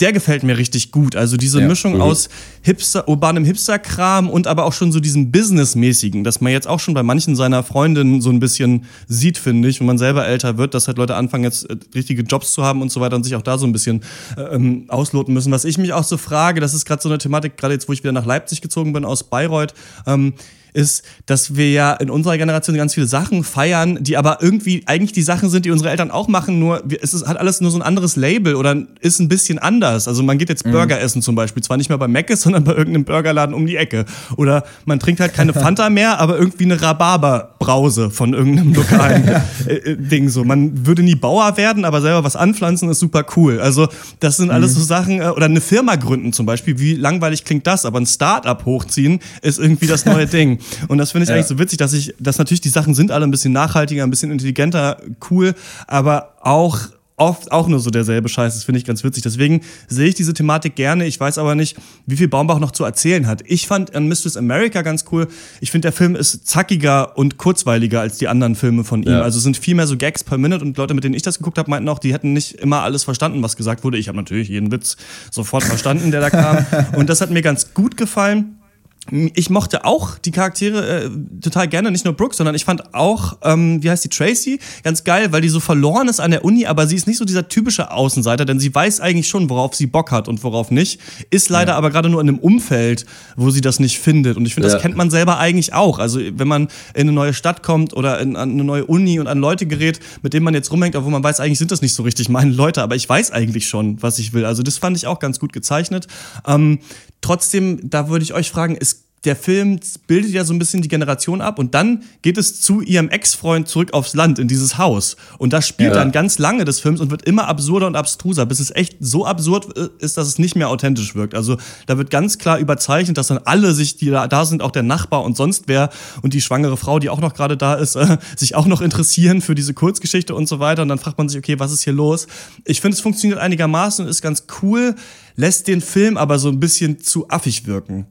[SPEAKER 2] der gefällt mir richtig gut. Also diese ja, Mischung mhm. aus Hipster, urbanem Hipster-Kram und aber auch schon so diesem Businessmäßigen, dass man jetzt auch schon bei manchen seiner Freundinnen so ein bisschen sieht, finde ich, wenn man selber älter wird, dass halt Leute anfangen, jetzt äh, richtige Jobs zu haben und so weiter und sich auch da so ein bisschen äh, ähm, ausloten müssen. Was ich mich auch so frage, das ist gerade so eine Thematik, gerade jetzt, wo ich wieder nach Leipzig gezogen bin aus Bayreuth, ähm, ist, dass wir ja in unserer Generation ganz viele Sachen feiern, die aber irgendwie eigentlich die Sachen sind, die unsere Eltern auch machen, nur es ist, hat alles nur so ein anderes Label oder ist ein bisschen anders. Also man geht jetzt mhm. Burger essen zum Beispiel, zwar nicht mehr bei Mc's, sondern bei irgendeinem Burgerladen um die Ecke. Oder man trinkt halt keine Fanta mehr, aber irgendwie eine Rhabarberbrause von irgendeinem lokalen äh, äh, Ding. So, man würde nie Bauer werden, aber selber was anpflanzen ist super cool. Also das sind alles mhm. so Sachen, äh, oder eine Firma gründen zum Beispiel, wie langweilig klingt das, aber ein Start-up hochziehen ist irgendwie das neue Ding. Und das finde ich ja. eigentlich so witzig, dass ich, dass natürlich die Sachen sind alle ein bisschen nachhaltiger, ein bisschen intelligenter, cool, aber auch oft auch nur so derselbe Scheiß. Das finde ich ganz witzig. Deswegen sehe ich diese Thematik gerne. Ich weiß aber nicht, wie viel Baumbach noch zu erzählen hat. Ich fand an Mistress America ganz cool. Ich finde, der Film ist zackiger und kurzweiliger als die anderen Filme von ihm. Ja. Also sind viel mehr so Gags per Minute und Leute, mit denen ich das geguckt habe, meinten auch, die hätten nicht immer alles verstanden, was gesagt wurde. Ich habe natürlich jeden Witz sofort verstanden, der da kam. Und das hat mir ganz gut gefallen ich mochte auch die Charaktere äh, total gerne, nicht nur Brooke, sondern ich fand auch, ähm, wie heißt die, Tracy, ganz geil, weil die so verloren ist an der Uni, aber sie ist nicht so dieser typische Außenseiter, denn sie weiß eigentlich schon, worauf sie Bock hat und worauf nicht, ist leider ja. aber gerade nur in einem Umfeld, wo sie das nicht findet. Und ich finde, ja. das kennt man selber eigentlich auch. Also wenn man in eine neue Stadt kommt oder in, an eine neue Uni und an Leute gerät, mit denen man jetzt rumhängt, obwohl man weiß, eigentlich sind das nicht so richtig meine Leute, aber ich weiß eigentlich schon, was ich will. Also das fand ich auch ganz gut gezeichnet. Ähm, trotzdem, da würde ich euch fragen, es der Film bildet ja so ein bisschen die Generation ab und dann geht es zu ihrem Ex-Freund zurück aufs Land, in dieses Haus. Und das spielt ja. dann ganz lange des Films und wird immer absurder und abstruser, bis es echt so absurd äh, ist, dass es nicht mehr authentisch wirkt. Also da wird ganz klar überzeichnet, dass dann alle sich, die da, da sind, auch der Nachbar und sonst wer und die schwangere Frau, die auch noch gerade da ist, äh, sich auch noch interessieren für diese Kurzgeschichte und so weiter. Und dann fragt man sich, okay, was ist hier los? Ich finde, es funktioniert einigermaßen und ist ganz cool, lässt den Film aber so ein bisschen zu affig wirken.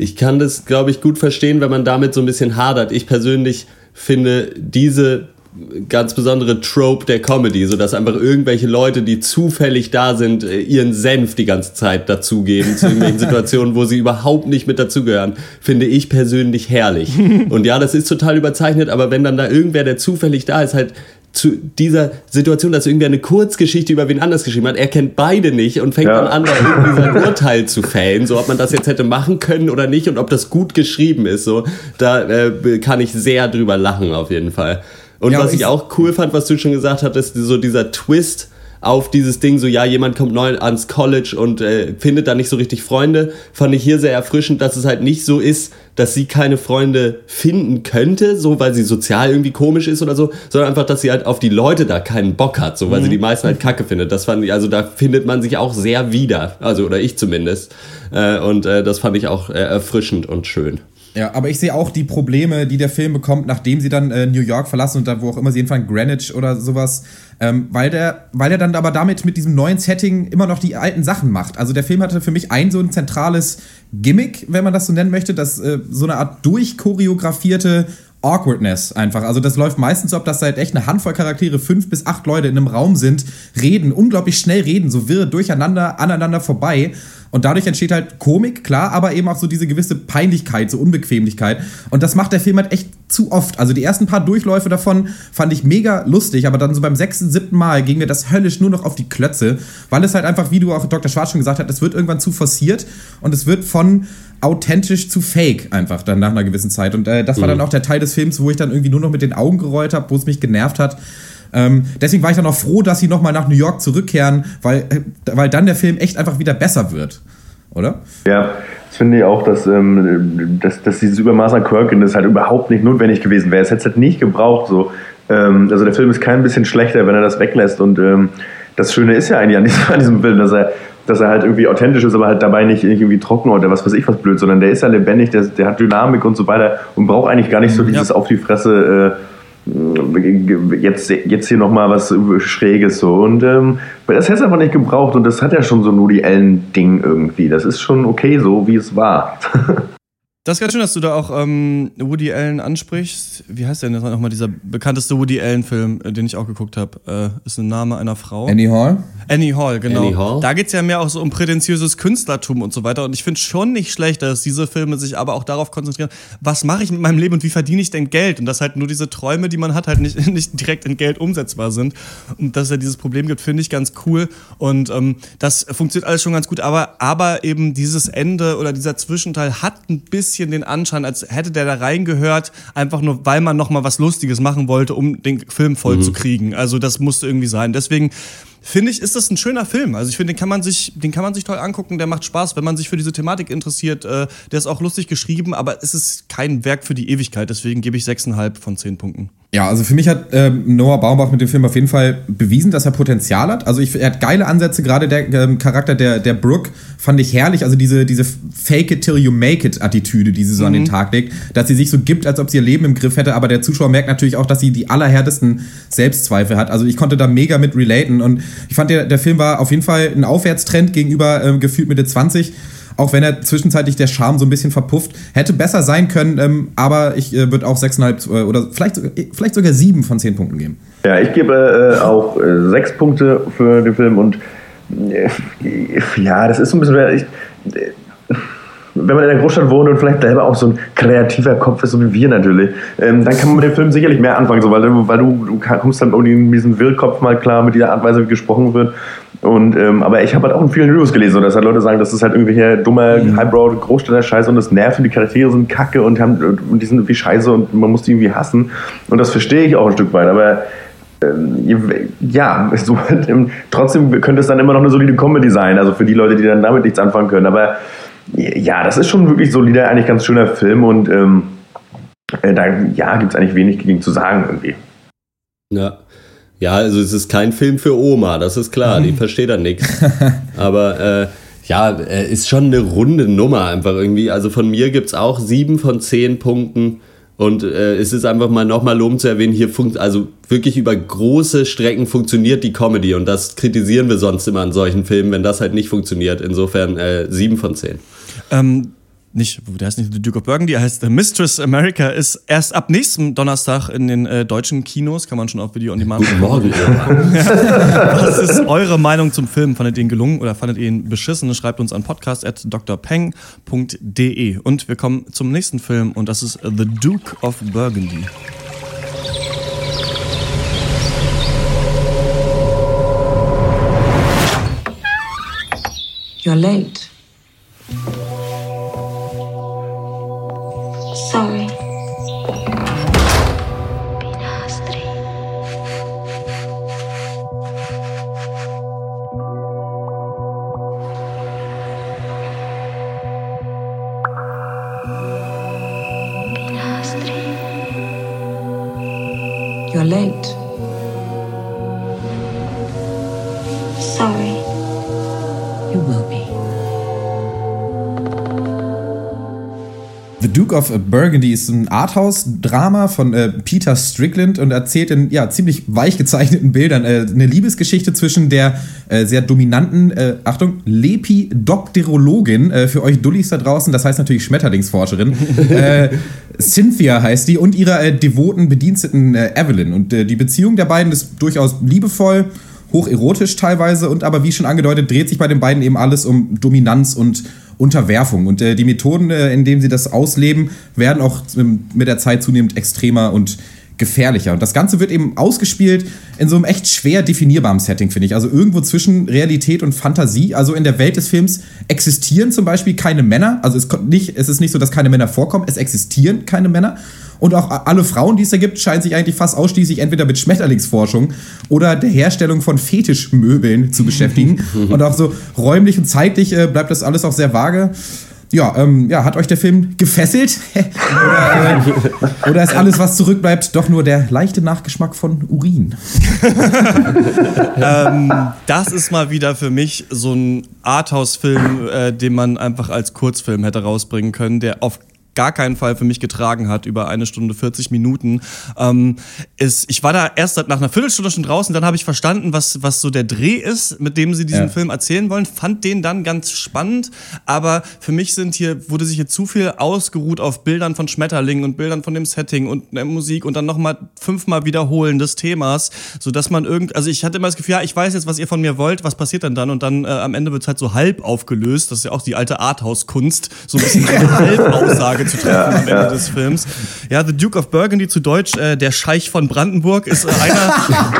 [SPEAKER 3] Ich kann das, glaube ich, gut verstehen, wenn man damit so ein bisschen hadert. Ich persönlich finde diese ganz besondere Trope der Comedy, so dass einfach irgendwelche Leute, die zufällig da sind, äh, ihren Senf die ganze Zeit dazugeben zu irgendwelchen Situationen, wo sie überhaupt nicht mit dazugehören, finde ich persönlich herrlich. Und ja, das ist total überzeichnet, aber wenn dann da irgendwer, der zufällig da ist, halt zu dieser Situation, dass irgendwer eine Kurzgeschichte über wen anders geschrieben hat. Er kennt beide nicht und fängt ja. dann an, da irgendwie sein Urteil zu fällen, so ob man das jetzt hätte machen können oder nicht und ob das gut geschrieben ist. So, da äh, kann ich sehr drüber lachen auf jeden Fall. Und ja, was ich auch cool fand, was du schon gesagt hattest, so dieser Twist auf dieses Ding, so ja, jemand kommt neu ans College und äh, findet da nicht so richtig Freunde, fand ich hier sehr erfrischend, dass es halt nicht so ist, dass sie keine Freunde finden könnte, so weil sie sozial irgendwie komisch ist oder so, sondern einfach, dass sie halt auf die Leute da keinen Bock hat, so weil mhm. sie die meisten halt kacke findet. Das fand ich, also da findet man sich auch sehr wieder, also oder ich zumindest. Äh, und äh, das fand ich auch äh, erfrischend und schön.
[SPEAKER 4] Ja, aber ich sehe auch die Probleme, die der Film bekommt, nachdem sie dann äh, New York verlassen und da wo auch immer sie jedenfalls Greenwich oder sowas, ähm, weil der, weil er dann aber damit mit diesem neuen Setting immer noch die alten Sachen macht. Also der Film hatte für mich ein so ein zentrales Gimmick, wenn man das so nennen möchte, dass äh, so eine Art durchchoreografierte Awkwardness einfach. Also das läuft meistens so ab, dass da halt echt eine Handvoll Charaktere, fünf bis acht Leute in einem Raum sind, reden, unglaublich schnell reden, so wirre durcheinander, aneinander vorbei. Und dadurch entsteht halt Komik, klar, aber eben auch so diese gewisse Peinlichkeit, so Unbequemlichkeit. Und das macht der Film halt echt zu oft. Also die ersten paar Durchläufe davon fand ich mega lustig, aber dann so beim sechsten, siebten Mal ging mir das höllisch nur noch auf die Klötze, weil es halt einfach, wie du auch Dr. Schwarz schon gesagt hast, es wird irgendwann zu forciert und es wird von authentisch zu fake einfach dann nach einer gewissen Zeit. Und äh, das war mhm. dann auch der Teil des Films, wo ich dann irgendwie nur noch mit den Augen gerollt habe, wo es mich genervt hat. Ähm, deswegen war ich dann auch froh, dass sie nochmal nach New York zurückkehren, weil, äh, weil dann der Film echt einfach wieder besser wird. Oder?
[SPEAKER 5] Ja, das finde ich auch, dass, ähm, dass, dass dieses Übermaß an Quirkiness halt überhaupt nicht notwendig gewesen wäre. Es hätte es halt nicht gebraucht. So. Ähm, also der Film ist kein bisschen schlechter, wenn er das weglässt. Und ähm, das Schöne ist ja eigentlich an diesem, an diesem Film, dass er, dass er halt irgendwie authentisch ist, aber halt dabei nicht irgendwie trocken oder was weiß ich was blöd, sondern der ist ja lebendig, der, der hat Dynamik und so weiter und braucht eigentlich gar nicht so dieses ja. auf die Fresse. Äh, jetzt, jetzt hier nochmal was Schräges so. Und ähm, das hätte es einfach nicht gebraucht und das hat ja schon so nur die Ellen-Ding irgendwie. Das ist schon okay so, wie es war.
[SPEAKER 2] Das ist ganz schön, dass du da auch ähm, Woody Allen ansprichst. Wie heißt der denn nochmal dieser bekannteste Woody Allen-Film, äh, den ich auch geguckt habe? Äh, ist ein Name einer Frau.
[SPEAKER 4] Annie Hall?
[SPEAKER 2] Annie Hall, genau. Annie Hall? Da geht es ja mehr auch so um prätentiöses Künstlertum und so weiter. Und ich finde schon nicht schlecht, dass diese Filme sich aber auch darauf konzentrieren, was mache ich mit meinem Leben und wie verdiene ich denn Geld? Und dass halt nur diese Träume, die man hat, halt nicht, nicht direkt in Geld umsetzbar sind. Und dass es ja dieses Problem gibt, finde ich ganz cool. Und ähm, das funktioniert alles schon ganz gut. Aber, aber eben dieses Ende oder dieser Zwischenteil hat ein bisschen bisschen den Anschein, als hätte der da reingehört, einfach nur, weil man noch mal was Lustiges machen wollte, um den Film voll mhm. zu kriegen. Also das musste irgendwie sein. Deswegen finde ich, ist das ein schöner Film. Also ich finde, den kann man sich, den kann man sich toll angucken. Der macht Spaß, wenn man sich für diese Thematik interessiert. Äh, der ist auch lustig geschrieben, aber es ist kein Werk für die Ewigkeit. Deswegen gebe ich 6,5 von 10 Punkten.
[SPEAKER 4] Ja, also für mich hat ähm, Noah Baumbach mit dem Film auf jeden Fall bewiesen, dass er Potenzial hat. Also ich, er hat geile Ansätze, gerade der ähm, Charakter der, der Brooke fand ich herrlich. Also diese, diese Fake it till you make it Attitüde, die sie so mhm. an den mhm. Tag legt, dass sie sich so gibt, als ob sie ihr Leben im Griff hätte, aber der Zuschauer merkt natürlich auch, dass sie die allerhärtesten Selbstzweifel hat. Also ich konnte da mega mit relaten und ich fand, der, der Film war auf jeden Fall ein Aufwärtstrend gegenüber ähm, gefühlt Mitte 20 auch wenn er zwischenzeitlich der Charme so ein bisschen verpufft. Hätte besser sein können, ähm, aber ich äh, würde auch 6,5 äh, oder vielleicht, äh, vielleicht sogar 7 von 10 Punkten geben.
[SPEAKER 5] Ja, ich gebe äh, auch äh, 6 Punkte für den Film und äh, ja, das ist so ein bisschen. Ich, wenn man in der Großstadt wohnt und vielleicht selber auch so ein kreativer Kopf ist, so wie wir natürlich, ähm, dann kann man mit dem Film sicherlich mehr anfangen, so, weil, weil du, du kommst dann irgendwie mit diesem Wirrkopf mal klar mit dieser Art und Weise, wie gesprochen wird. Und, ähm, aber ich habe halt auch in vielen Reviews gelesen, so, dass halt Leute sagen, das ist halt irgendwie hier dummer, mhm. Highbrow, Großstädter Scheiße und das nerven, die Charaktere sind kacke und, haben, und die sind irgendwie scheiße und man muss die irgendwie hassen. Und das verstehe ich auch ein Stück weit, aber ähm, ja, so, trotzdem könnte es dann immer noch eine solide Comedy sein, also für die Leute, die dann damit nichts anfangen können. Aber Ja, das ist schon wirklich solider, eigentlich ganz schöner Film und ähm, äh, da ja, gibt es eigentlich wenig gegen zu sagen irgendwie.
[SPEAKER 3] Ja. Ja, also es ist kein Film für Oma, das ist klar, die versteht da nichts. Aber äh, ja, äh, ist schon eine runde Nummer einfach irgendwie. Also von mir gibt es auch sieben von zehn Punkten. Und äh, es ist einfach mal nochmal lobend zu erwähnen, hier funkt, also wirklich über große Strecken funktioniert die Comedy und das kritisieren wir sonst immer an solchen Filmen, wenn das halt nicht funktioniert. Insofern äh, sieben von zehn.
[SPEAKER 2] Ähm, nicht, der heißt nicht The Duke of Burgundy, er heißt The Mistress America, ist erst ab nächsten Donnerstag in den äh, deutschen Kinos, kann man schon auf Video on Demand
[SPEAKER 3] Guten Morgen.
[SPEAKER 2] Was ist eure Meinung zum Film? Fandet ihr ihn gelungen oder fandet ihr ihn beschissen? Schreibt uns an podcast.drpeng.de. Und wir kommen zum nächsten Film und das ist The Duke of Burgundy.
[SPEAKER 10] You're late.
[SPEAKER 4] Duke of Burgundy ist ein Arthouse-Drama von äh, Peter Strickland und erzählt in ja, ziemlich weich gezeichneten Bildern äh, eine Liebesgeschichte zwischen der äh, sehr dominanten, äh, Achtung, Lepidopterologin, äh, für euch Dullis da draußen, das heißt natürlich Schmetterlingsforscherin, äh, Cynthia heißt die, und ihrer devoten Bediensteten Evelyn. Und die Beziehung der beiden ist durchaus liebevoll, hocherotisch teilweise, und aber wie schon angedeutet, dreht sich bei den beiden eben alles um Dominanz und Unterwerfung. Und äh, die Methoden, äh, in denen sie das ausleben, werden auch ähm, mit der Zeit zunehmend extremer und gefährlicher. Und das Ganze wird eben ausgespielt in so einem echt schwer definierbaren Setting, finde ich. Also irgendwo zwischen Realität und Fantasie. Also in der Welt des Films existieren zum Beispiel keine Männer. Also es, nicht, es ist nicht so, dass keine Männer vorkommen. Es existieren keine Männer. Und auch alle Frauen, die es da gibt, scheinen sich eigentlich fast ausschließlich entweder mit Schmetterlingsforschung oder der Herstellung von Fetischmöbeln zu beschäftigen. und auch so räumlich und zeitlich äh, bleibt das alles auch sehr vage. Ja, ähm, ja, hat euch der Film gefesselt? oder, äh, oder ist alles, was zurückbleibt, doch nur der leichte Nachgeschmack von Urin?
[SPEAKER 2] ähm, das ist mal wieder für mich so ein Arthouse-Film, äh, den man einfach als Kurzfilm hätte rausbringen können, der auf gar keinen Fall für mich getragen hat, über eine Stunde 40 Minuten. Ähm, ist, ich war da erst nach einer Viertelstunde schon draußen, dann habe ich verstanden, was, was so der Dreh ist, mit dem sie diesen
[SPEAKER 4] Ja.
[SPEAKER 2] Film erzählen wollen, fand den dann ganz spannend, aber für mich sind hier, wurde sich hier zu viel ausgeruht auf Bildern von Schmetterlingen und Bildern von dem Setting und der Musik und dann nochmal fünfmal Wiederholen des Themas, sodass man irgend, also ich hatte immer das Gefühl, ja, ich weiß jetzt, was ihr von mir wollt, was passiert denn dann? Und dann äh, am Ende wird es halt so halb aufgelöst, das ist ja auch die alte Arthouse-Kunst, so ein bisschen eine Halbaussage zu treffen am Ende des Films. Ja, The Duke of Burgundy zu Deutsch, äh, der Scheich von Brandenburg, ist äh, einer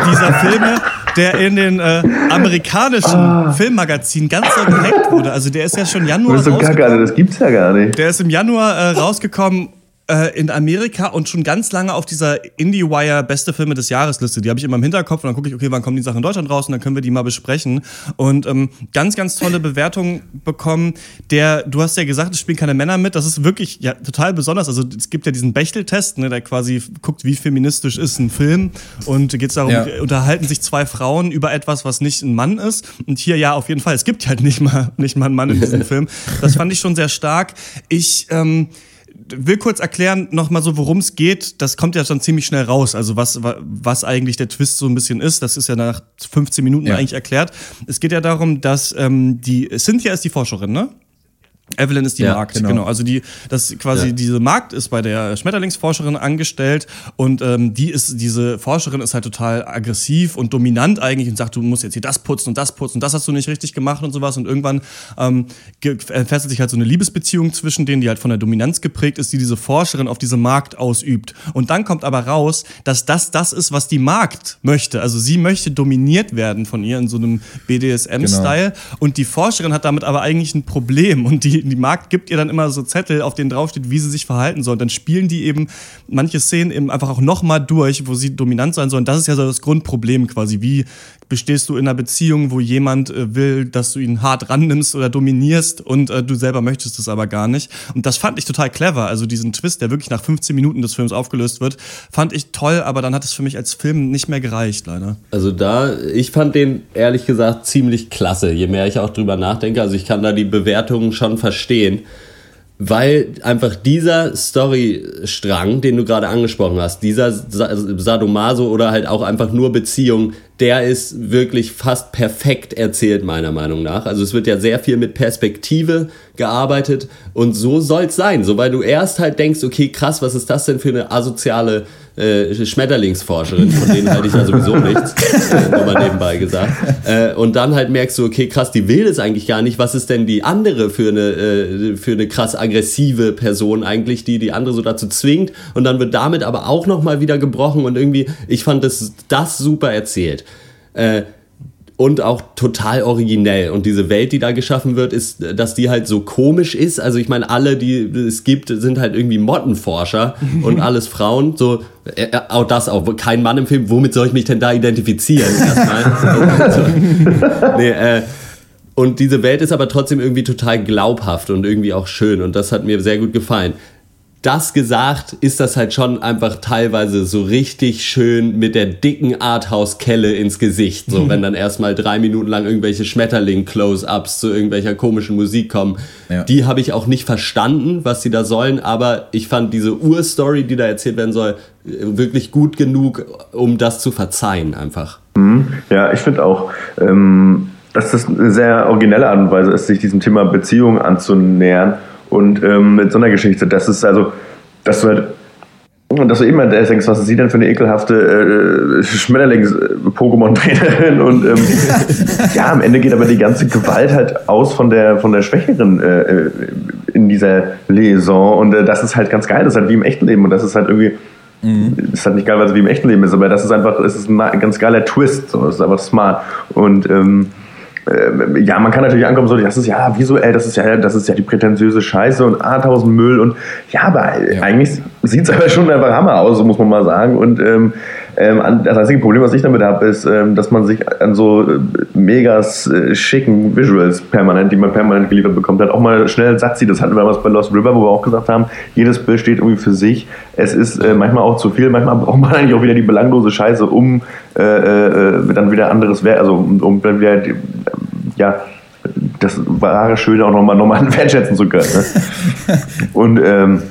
[SPEAKER 2] dieser Filme, der in den äh, amerikanischen Filmmagazinen ganz so gehypt wurde. Also der ist ja schon Januar
[SPEAKER 5] Das ist so kacke,
[SPEAKER 2] rausgekommen.
[SPEAKER 5] Alter, das gibt's ja gar nicht.
[SPEAKER 2] Der ist im Januar äh, rausgekommen äh, in Amerika und schon ganz lange auf dieser IndieWire Beste Filme des Jahres Liste. Die habe ich immer im Hinterkopf und dann gucke ich, okay, wann kommen die Sachen in Deutschland raus und dann können wir die mal besprechen. Und ähm, ganz, ganz tolle Bewertungen bekommen. Der, du hast ja gesagt, es spielen keine Männer mit. Das ist wirklich ja, total besonders. Also es gibt ja diesen Bechtel-Test, ne, der quasi guckt, wie feministisch ist ein Film. Und geht es darum,
[SPEAKER 4] Ja.
[SPEAKER 2] unterhalten sich zwei Frauen über etwas, was nicht ein Mann ist. Und hier ja, auf jeden Fall, es gibt halt nicht mal, nicht mal einen Mann in diesem Film. Das fand ich schon sehr stark. Ich ähm, will kurz erklären nochmal so, worum es geht. Das kommt ja schon ziemlich schnell raus. Also was, wa- was eigentlich der Twist so ein bisschen ist. Das ist ja nach 15 Minuten
[SPEAKER 4] Ja.
[SPEAKER 2] eigentlich erklärt. Es geht ja darum, dass ähm, die Cynthia ist die Forscherin, ne? Evelyn ist die
[SPEAKER 3] Ja,
[SPEAKER 2] Markt,
[SPEAKER 4] genau.
[SPEAKER 2] genau. Also die, das quasi
[SPEAKER 3] Ja.
[SPEAKER 2] diese Markt ist bei der Schmetterlingsforscherin angestellt und ähm, die ist, diese Forscherin ist halt total aggressiv und dominant eigentlich und sagt, du musst jetzt hier das putzen und das putzen und das hast du nicht richtig gemacht und sowas und irgendwann ähm, entfesselt sich halt so eine Liebesbeziehung zwischen denen, die halt von der Dominanz geprägt ist, die diese Forscherin auf diese Markt ausübt. Und dann kommt aber raus, dass das das ist, was die Markt möchte. Also sie möchte dominiert werden von ihr in so einem BDSM-Style und die Forscherin hat damit aber eigentlich ein Problem und die die, Markt gibt ihr dann immer so Zettel, auf denen draufsteht, wie sie sich verhalten soll. Und dann spielen die eben manche Szenen eben einfach auch nochmal durch, wo sie dominant sein sollen. Das ist ja so das Grundproblem quasi. Wie bestehst du in einer Beziehung, wo jemand äh, will, dass du ihn hart rannimmst oder dominierst und äh, du selber möchtest es aber gar nicht. Und das fand ich total clever. Also diesen Twist, der wirklich nach 15 Minuten des Films aufgelöst wird, fand ich toll, aber dann hat es für mich als Film nicht mehr gereicht, leider.
[SPEAKER 3] Also da, ich fand den ehrlich gesagt ziemlich klasse, je mehr ich auch drüber nachdenke. Also ich kann da die Bewertungen schon verstehen weil einfach dieser Storystrang, den du gerade angesprochen hast, dieser Sadomaso oder halt auch einfach nur Beziehung, der ist wirklich fast perfekt erzählt, meiner Meinung nach. Also es wird ja sehr viel mit Perspektive gearbeitet und so soll es sein. So, weil du erst halt denkst, okay, krass, was ist das denn für eine asoziale äh, Schmetterlingsforscherin, von denen halte ich ja sowieso nichts, äh, nur mal nebenbei gesagt. Äh, und dann halt merkst du, okay, krass, die will das eigentlich gar nicht. Was ist denn die andere für eine, äh, für eine krass aggressive Person eigentlich, die die andere so dazu zwingt? Und dann wird damit aber auch nochmal wieder gebrochen und irgendwie, ich fand das, das super erzählt. Äh, und auch total originell. Und diese Welt, die da geschaffen wird, ist, dass die halt so komisch ist. Also ich meine, alle, die es gibt, sind halt irgendwie Mottenforscher und alles Frauen. So, äh, äh, auch das auch, kein Mann im Film. Womit soll ich mich denn da identifizieren? Erstmal. so, nee, äh, und diese Welt ist aber trotzdem irgendwie total glaubhaft und irgendwie auch schön. Und das hat mir sehr gut gefallen das gesagt, ist das halt schon einfach teilweise so richtig schön mit der dicken Arthouse-Kelle ins Gesicht. So, wenn dann erstmal drei Minuten lang irgendwelche Schmetterling-Close-Ups zu irgendwelcher komischen Musik kommen. Ja. Die habe ich auch nicht verstanden, was sie da sollen, aber ich fand diese Urstory, die da erzählt werden soll, wirklich gut genug, um das zu verzeihen, einfach.
[SPEAKER 5] Mhm. Ja, ich finde auch. Ähm, dass das eine sehr originelle Art und Weise ist, sich diesem Thema Beziehung anzunähern und ähm, mit so einer Geschichte, das ist also, dass du halt dass du immer denkst, was ist sie denn für eine ekelhafte äh, Schmetterlings-Pokémon-Trainerin und ähm, ja, am Ende geht aber die ganze Gewalt halt aus von der, von der Schwächeren äh, äh in dieser Liaison und äh, das ist halt ganz geil, das ist halt wie im echten Leben und das ist halt irgendwie Mhm. Ist halt nicht geil, weil es wie im echten Leben ist, aber das ist einfach, es ist ein ganz geiler Twist, so, das ist einfach smart. Und ähm, äh, ja, man kann natürlich ankommen, so, das ist ja visuell, das ist ja, das ist ja die prätentiöse Scheiße und A1000 Müll und ja, aber ja. eigentlich sieht es aber schon einfach Hammer aus, muss man mal sagen. Und ähm, das einzige Problem, was ich damit habe, ist, ähm, dass man sich an so äh, megas äh, schicken Visuals permanent, die man permanent geliefert bekommt, halt auch mal schnell satt sieht. Das hatten wir damals bei Lost River, wo wir auch gesagt haben, jedes Bild steht irgendwie für sich. Es ist äh, manchmal auch zu viel, manchmal braucht man eigentlich auch wieder die belanglose Scheiße, um äh, äh, dann wieder anderes, also um, um dann wieder ja, das wahre Schöne auch nochmal noch wertschätzen zu können. Ne? Und ähm,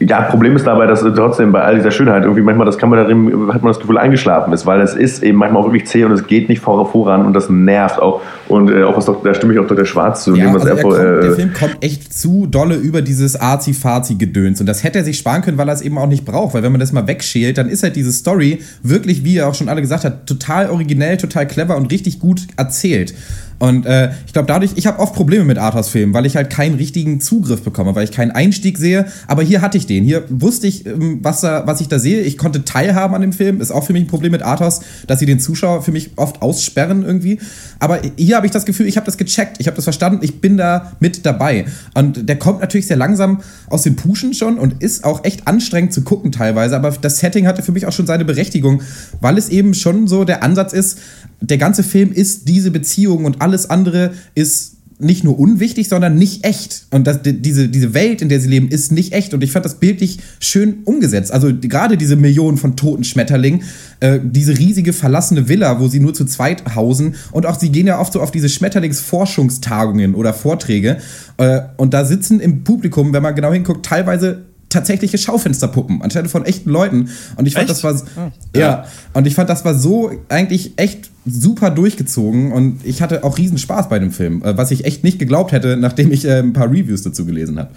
[SPEAKER 5] ja, Problem ist dabei, dass trotzdem bei all dieser Schönheit irgendwie manchmal das kann man darin, hat man das Gefühl eingeschlafen ist, weil es ist eben manchmal auch wirklich zäh und es geht nicht vor, voran und das nervt auch. Und äh, auch was doch, da stimme ich auch Dr. Schwarz zu.
[SPEAKER 4] Ja, also er kommt, äh, der Film kommt echt zu dolle über dieses Arzi-Fazi-Gedöns und das hätte er sich sparen können, weil er es eben auch nicht braucht, weil wenn man das mal wegschält, dann ist halt diese Story wirklich, wie er auch schon alle gesagt hat, total originell, total clever und richtig gut erzählt. Und äh, ich glaube, dadurch, ich habe oft Probleme mit Arthouse-Filmen, weil ich halt keinen richtigen Zugriff bekomme, weil ich keinen Einstieg sehe. Aber hier hatte ich den. Hier wusste ich, ähm, was, da, was ich da sehe. Ich konnte teilhaben an dem Film. Ist auch für mich ein Problem mit Arthouse, dass sie den Zuschauer für mich oft aussperren irgendwie. Aber hier habe ich das Gefühl, ich habe das gecheckt. Ich habe das verstanden. Ich bin da mit dabei. Und der kommt natürlich sehr langsam aus den Puschen schon und ist auch echt anstrengend zu gucken teilweise. Aber das Setting hatte für mich auch schon seine Berechtigung, weil es eben schon so der Ansatz ist, der ganze Film ist diese Beziehung und alles andere ist nicht nur unwichtig, sondern nicht echt. Und das, diese, diese Welt, in der sie leben, ist nicht echt. Und ich fand das bildlich schön umgesetzt. Also gerade diese Millionen von toten Schmetterlingen, äh, diese riesige verlassene Villa, wo sie nur zu zweit hausen. Und auch sie gehen ja oft so auf diese Schmetterlingsforschungstagungen oder Vorträge. Äh, und da sitzen im Publikum, wenn man genau hinguckt, teilweise tatsächliche Schaufensterpuppen anstelle von echten Leuten. Und ich fand, echt? das war ah, ja. ja. und ich fand, das war so eigentlich echt super durchgezogen und ich hatte auch riesen Spaß bei dem Film, äh, was ich echt nicht geglaubt hätte, nachdem ich äh, ein paar Reviews dazu gelesen habe.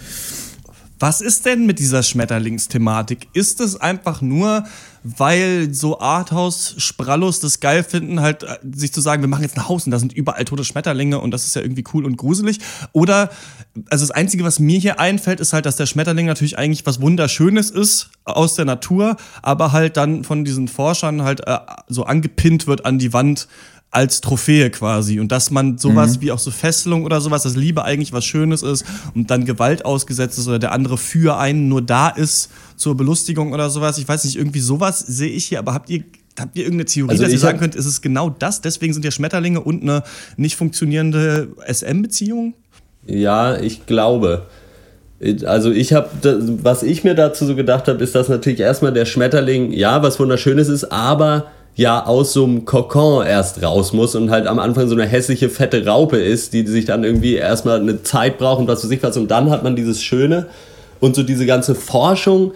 [SPEAKER 2] Was ist denn mit dieser Schmetterlingsthematik? Ist es einfach nur, weil so Arthouse-Sprallos das geil finden, halt äh, sich zu sagen, wir machen jetzt ein Haus und da sind überall tote Schmetterlinge und das ist ja irgendwie cool und gruselig? Oder, also das Einzige, was mir hier einfällt, ist halt, dass der Schmetterling natürlich eigentlich was Wunderschönes ist aus der Natur, aber halt dann von diesen Forschern halt äh, so angepinnt wird an die Wand als Trophäe quasi und dass man sowas mhm. wie auch so Fesselung oder sowas, dass Liebe eigentlich was Schönes ist und dann Gewalt ausgesetzt ist oder der andere für einen nur da ist zur Belustigung oder sowas. Ich weiß nicht, irgendwie sowas sehe ich hier, aber habt ihr Habt ihr irgendeine Theorie, also dass ihr sagen könnt, ist es genau das? Deswegen sind ja Schmetterlinge und eine nicht funktionierende SM-Beziehung?
[SPEAKER 3] Ja, ich glaube. Also ich habe, was ich mir dazu so gedacht habe, ist, dass natürlich erstmal der Schmetterling, ja, was wunderschönes ist, aber ja aus so einem Kokon erst raus muss und halt am Anfang so eine hässliche, fette Raupe ist, die sich dann irgendwie erstmal eine Zeit braucht und was für sich was. Und dann hat man dieses Schöne und so diese ganze Forschung,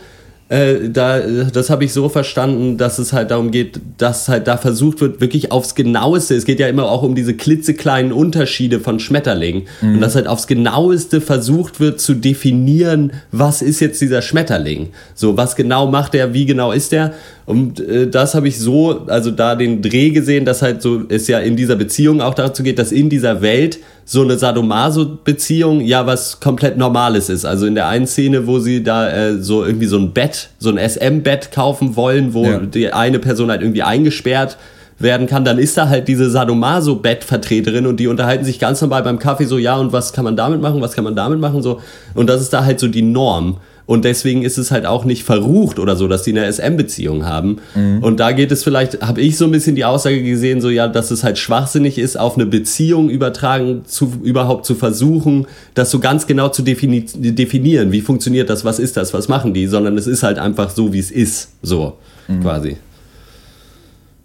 [SPEAKER 3] äh, da, das habe ich so verstanden, dass es halt darum geht, dass halt da versucht wird, wirklich aufs Genaueste, es geht ja immer auch um diese klitzekleinen Unterschiede von Schmetterlingen mhm. und dass halt aufs Genaueste versucht wird zu definieren, was ist jetzt dieser Schmetterling? So, was genau macht er, wie genau ist er? Und äh, das habe ich so, also da den Dreh gesehen, dass halt so es ja in dieser Beziehung auch dazu geht, dass in dieser Welt so eine Sadomaso-Beziehung ja was komplett Normales ist. Also in der einen Szene, wo sie da äh, so irgendwie so ein Bett, so ein SM-Bett kaufen wollen, wo ja. die eine Person halt irgendwie eingesperrt werden kann, dann ist da halt diese Sadomaso-Bett-Vertreterin und die unterhalten sich ganz normal beim Kaffee so, ja, und was kann man damit machen, was kann man damit machen, so. Und das ist da halt so die Norm. Und deswegen ist es halt auch nicht verrucht oder so, dass die eine SM-Beziehung haben. Mhm. Und da geht es vielleicht, habe ich so ein bisschen die Aussage gesehen, so ja, dass es halt schwachsinnig ist, auf eine Beziehung übertragen, zu, überhaupt zu versuchen, das so ganz genau zu defini definieren. Wie funktioniert das? Was ist das? Was machen die? Sondern es ist halt einfach so, wie es ist. So, mhm. quasi.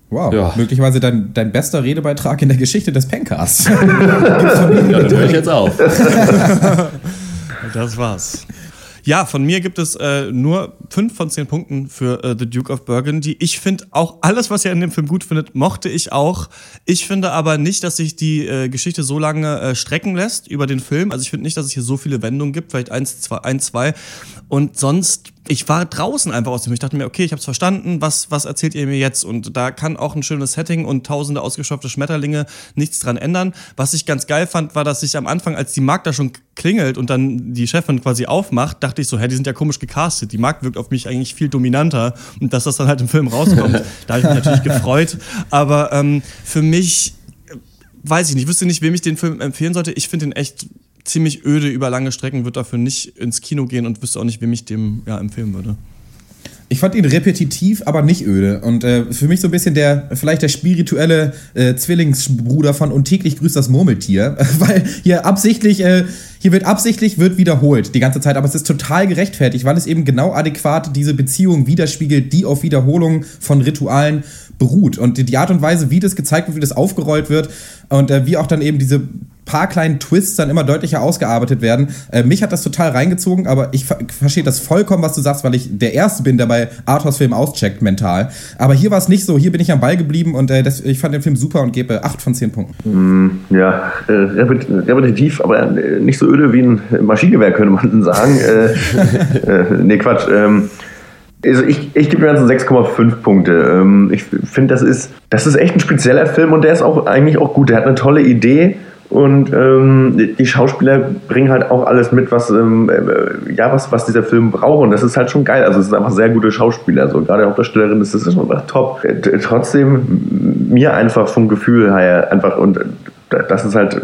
[SPEAKER 4] Wow, ja. möglicherweise dein, dein bester Redebeitrag in der Geschichte des Pencasts. ja,
[SPEAKER 3] das höre ich jetzt auf.
[SPEAKER 2] das war's. Ja, von mir gibt es äh, nur fünf von zehn Punkten für äh, The Duke of Burgundy. Ich finde auch alles, was ihr in dem Film gut findet, mochte ich auch. Ich finde aber nicht, dass sich die äh, Geschichte so lange äh, strecken lässt über den Film. Also ich finde nicht, dass es hier so viele Wendungen gibt, vielleicht eins, zwei, ein, zwei. Und sonst ich war draußen einfach aus dem. Ich dachte mir, okay, ich habe es verstanden. Was, was erzählt ihr mir jetzt? Und da kann auch ein schönes Setting und tausende ausgestopfte Schmetterlinge nichts dran ändern. Was ich ganz geil fand, war, dass ich am Anfang, als die Magd da schon klingelt und dann die Chefin quasi aufmacht, dachte ich so, hä, die sind ja komisch gecastet. Die Magd wirkt auf mich eigentlich viel dominanter. Und dass das dann halt im Film rauskommt, da habe ich mich natürlich gefreut. Aber ähm, für mich weiß ich nicht, ich wüsste nicht, wem ich den Film empfehlen sollte. Ich finde ihn echt ziemlich öde über lange Strecken, würde dafür nicht ins Kino gehen und wüsste auch nicht, wem ich dem ja, empfehlen würde.
[SPEAKER 4] Ich fand ihn repetitiv, aber nicht öde. Und äh, für mich so ein bisschen der, vielleicht der spirituelle äh, Zwillingsbruder von Und täglich grüßt das Murmeltier. weil hier absichtlich, äh, hier wird absichtlich, wird wiederholt die ganze Zeit. Aber es ist total gerechtfertigt, weil es eben genau adäquat diese Beziehung widerspiegelt, die auf Wiederholung von Ritualen beruht. Und die Art und Weise, wie das gezeigt wird, wie das aufgerollt wird und äh, wie auch dann eben diese paar kleinen Twists dann immer deutlicher ausgearbeitet werden. Äh, mich hat das total reingezogen, aber ich ver verstehe das vollkommen, was du sagst, weil ich der Erste bin, der bei Arthouse-Filmen auscheckt mental. Aber hier war es nicht so. Hier bin ich am Ball geblieben und äh, das, ich fand den Film super und gebe 8 von 10 Punkten.
[SPEAKER 5] Mm, ja, äh, repetitiv, aber äh, nicht so öde wie ein Maschinengewehr, könnte man sagen. äh, äh, nee, Quatsch. Ähm, also ich, ich gebe mir ganzen 6,5 Punkte. Ähm, ich finde, das ist, das ist echt ein spezieller Film und der ist auch eigentlich auch gut. Der hat eine tolle Idee und ähm, die Schauspieler bringen halt auch alles mit, was, ähm, äh, ja, was, was dieser Film braucht. Und das ist halt schon geil. Also es sind einfach sehr gute Schauspieler. So, gerade Hauptdarstellerin ist das schon top. Äh, trotzdem mir einfach vom Gefühl her einfach und das ist halt,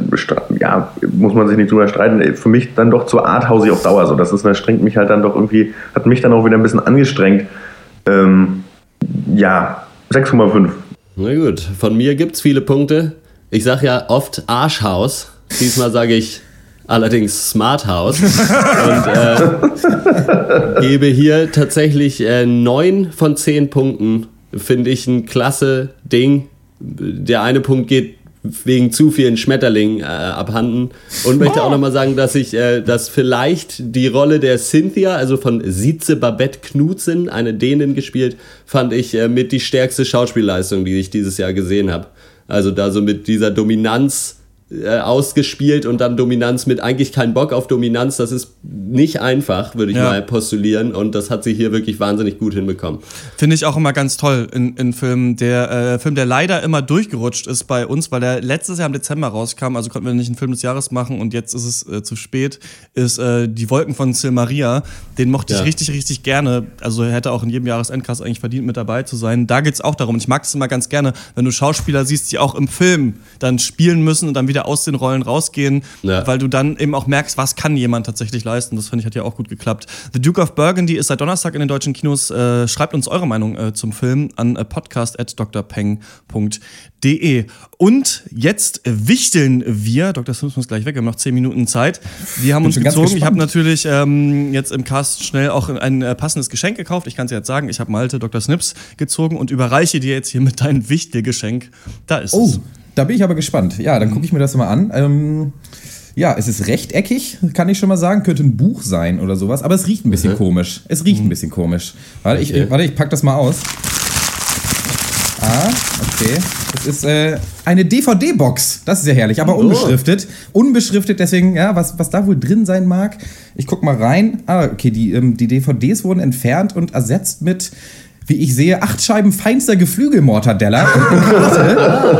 [SPEAKER 5] ja, muss man sich nicht drüber streiten. Für mich dann doch zu arthausig auf Dauer. So, das ist, das strengt mich halt dann doch irgendwie, hat mich dann auch wieder ein bisschen angestrengt. Ähm, ja, 6,5.
[SPEAKER 3] Na gut, von mir gibt es viele Punkte. Ich sage ja oft Arschhaus. Diesmal sage ich allerdings Smart House. und äh, gebe hier tatsächlich äh, 9 von 10 Punkten. Finde ich ein klasse Ding. Der eine Punkt geht wegen zu vielen Schmetterlingen äh, abhanden. Und möchte auch nochmal sagen, dass ich, äh, dass vielleicht die Rolle der Cynthia, also von Sitze Babette Knudsen, eine Dänin gespielt, fand ich äh, mit die stärkste Schauspielleistung, die ich dieses Jahr gesehen habe. Also da so mit dieser Dominanz äh, ausgespielt und dann Dominanz mit eigentlich keinen Bock auf Dominanz. Das ist nicht einfach, würde ich ja. mal postulieren. Und das hat sie hier wirklich wahnsinnig gut hinbekommen.
[SPEAKER 2] Finde ich auch immer ganz toll in, in Filmen. Der äh, Film, der leider immer durchgerutscht ist bei uns, weil der letztes Jahr im Dezember rauskam, also konnten wir nicht einen Film des Jahres machen und jetzt ist es äh, zu spät, ist äh, Die Wolken von Silmaria. Den mochte ja. ich richtig, richtig gerne. Also er hätte auch in jedem Jahresendcast eigentlich verdient, mit dabei zu sein. Da geht es auch darum. Ich mag es immer ganz gerne, wenn du Schauspieler siehst, die auch im Film dann spielen müssen und dann wieder aus den Rollen rausgehen, ja. weil du dann eben auch merkst, was kann jemand tatsächlich leisten. Das finde ich hat ja auch gut geklappt. The Duke of Burgundy ist seit Donnerstag in den deutschen Kinos. Äh, schreibt uns eure Meinung äh, zum Film an äh, podcast.drpeng.de. Und jetzt wichteln wir, Dr. Sims muss gleich weg, wir haben noch zehn Minuten Zeit. Wir haben uns gezogen. Ich habe natürlich ähm, jetzt im Cast schnell auch ein äh, passendes Geschenk gekauft. Ich kann es jetzt sagen, ich habe Malte Dr. Snips gezogen und überreiche dir jetzt hier mit deinem Wichtelgeschenk. Da ist
[SPEAKER 4] oh,
[SPEAKER 2] es.
[SPEAKER 4] Da bin ich aber gespannt. Ja, dann gucke ich mir das mal an. Ähm, ja, es ist rechteckig, kann ich schon mal sagen. Könnte ein Buch sein oder sowas. Aber es riecht ein bisschen mhm. komisch. Es riecht mhm. ein bisschen komisch. Warte, ich, okay. warte, ich pack das mal aus. Ah, okay. Das ist äh, eine DVD-Box. Das ist ja herrlich, aber oh. unbeschriftet. Unbeschriftet, deswegen, ja, was, was da wohl drin sein mag. Ich guck mal rein. Ah, okay, die, ähm, die DVDs wurden entfernt und ersetzt mit wie ich sehe, acht Scheiben feinster Geflügelmortadella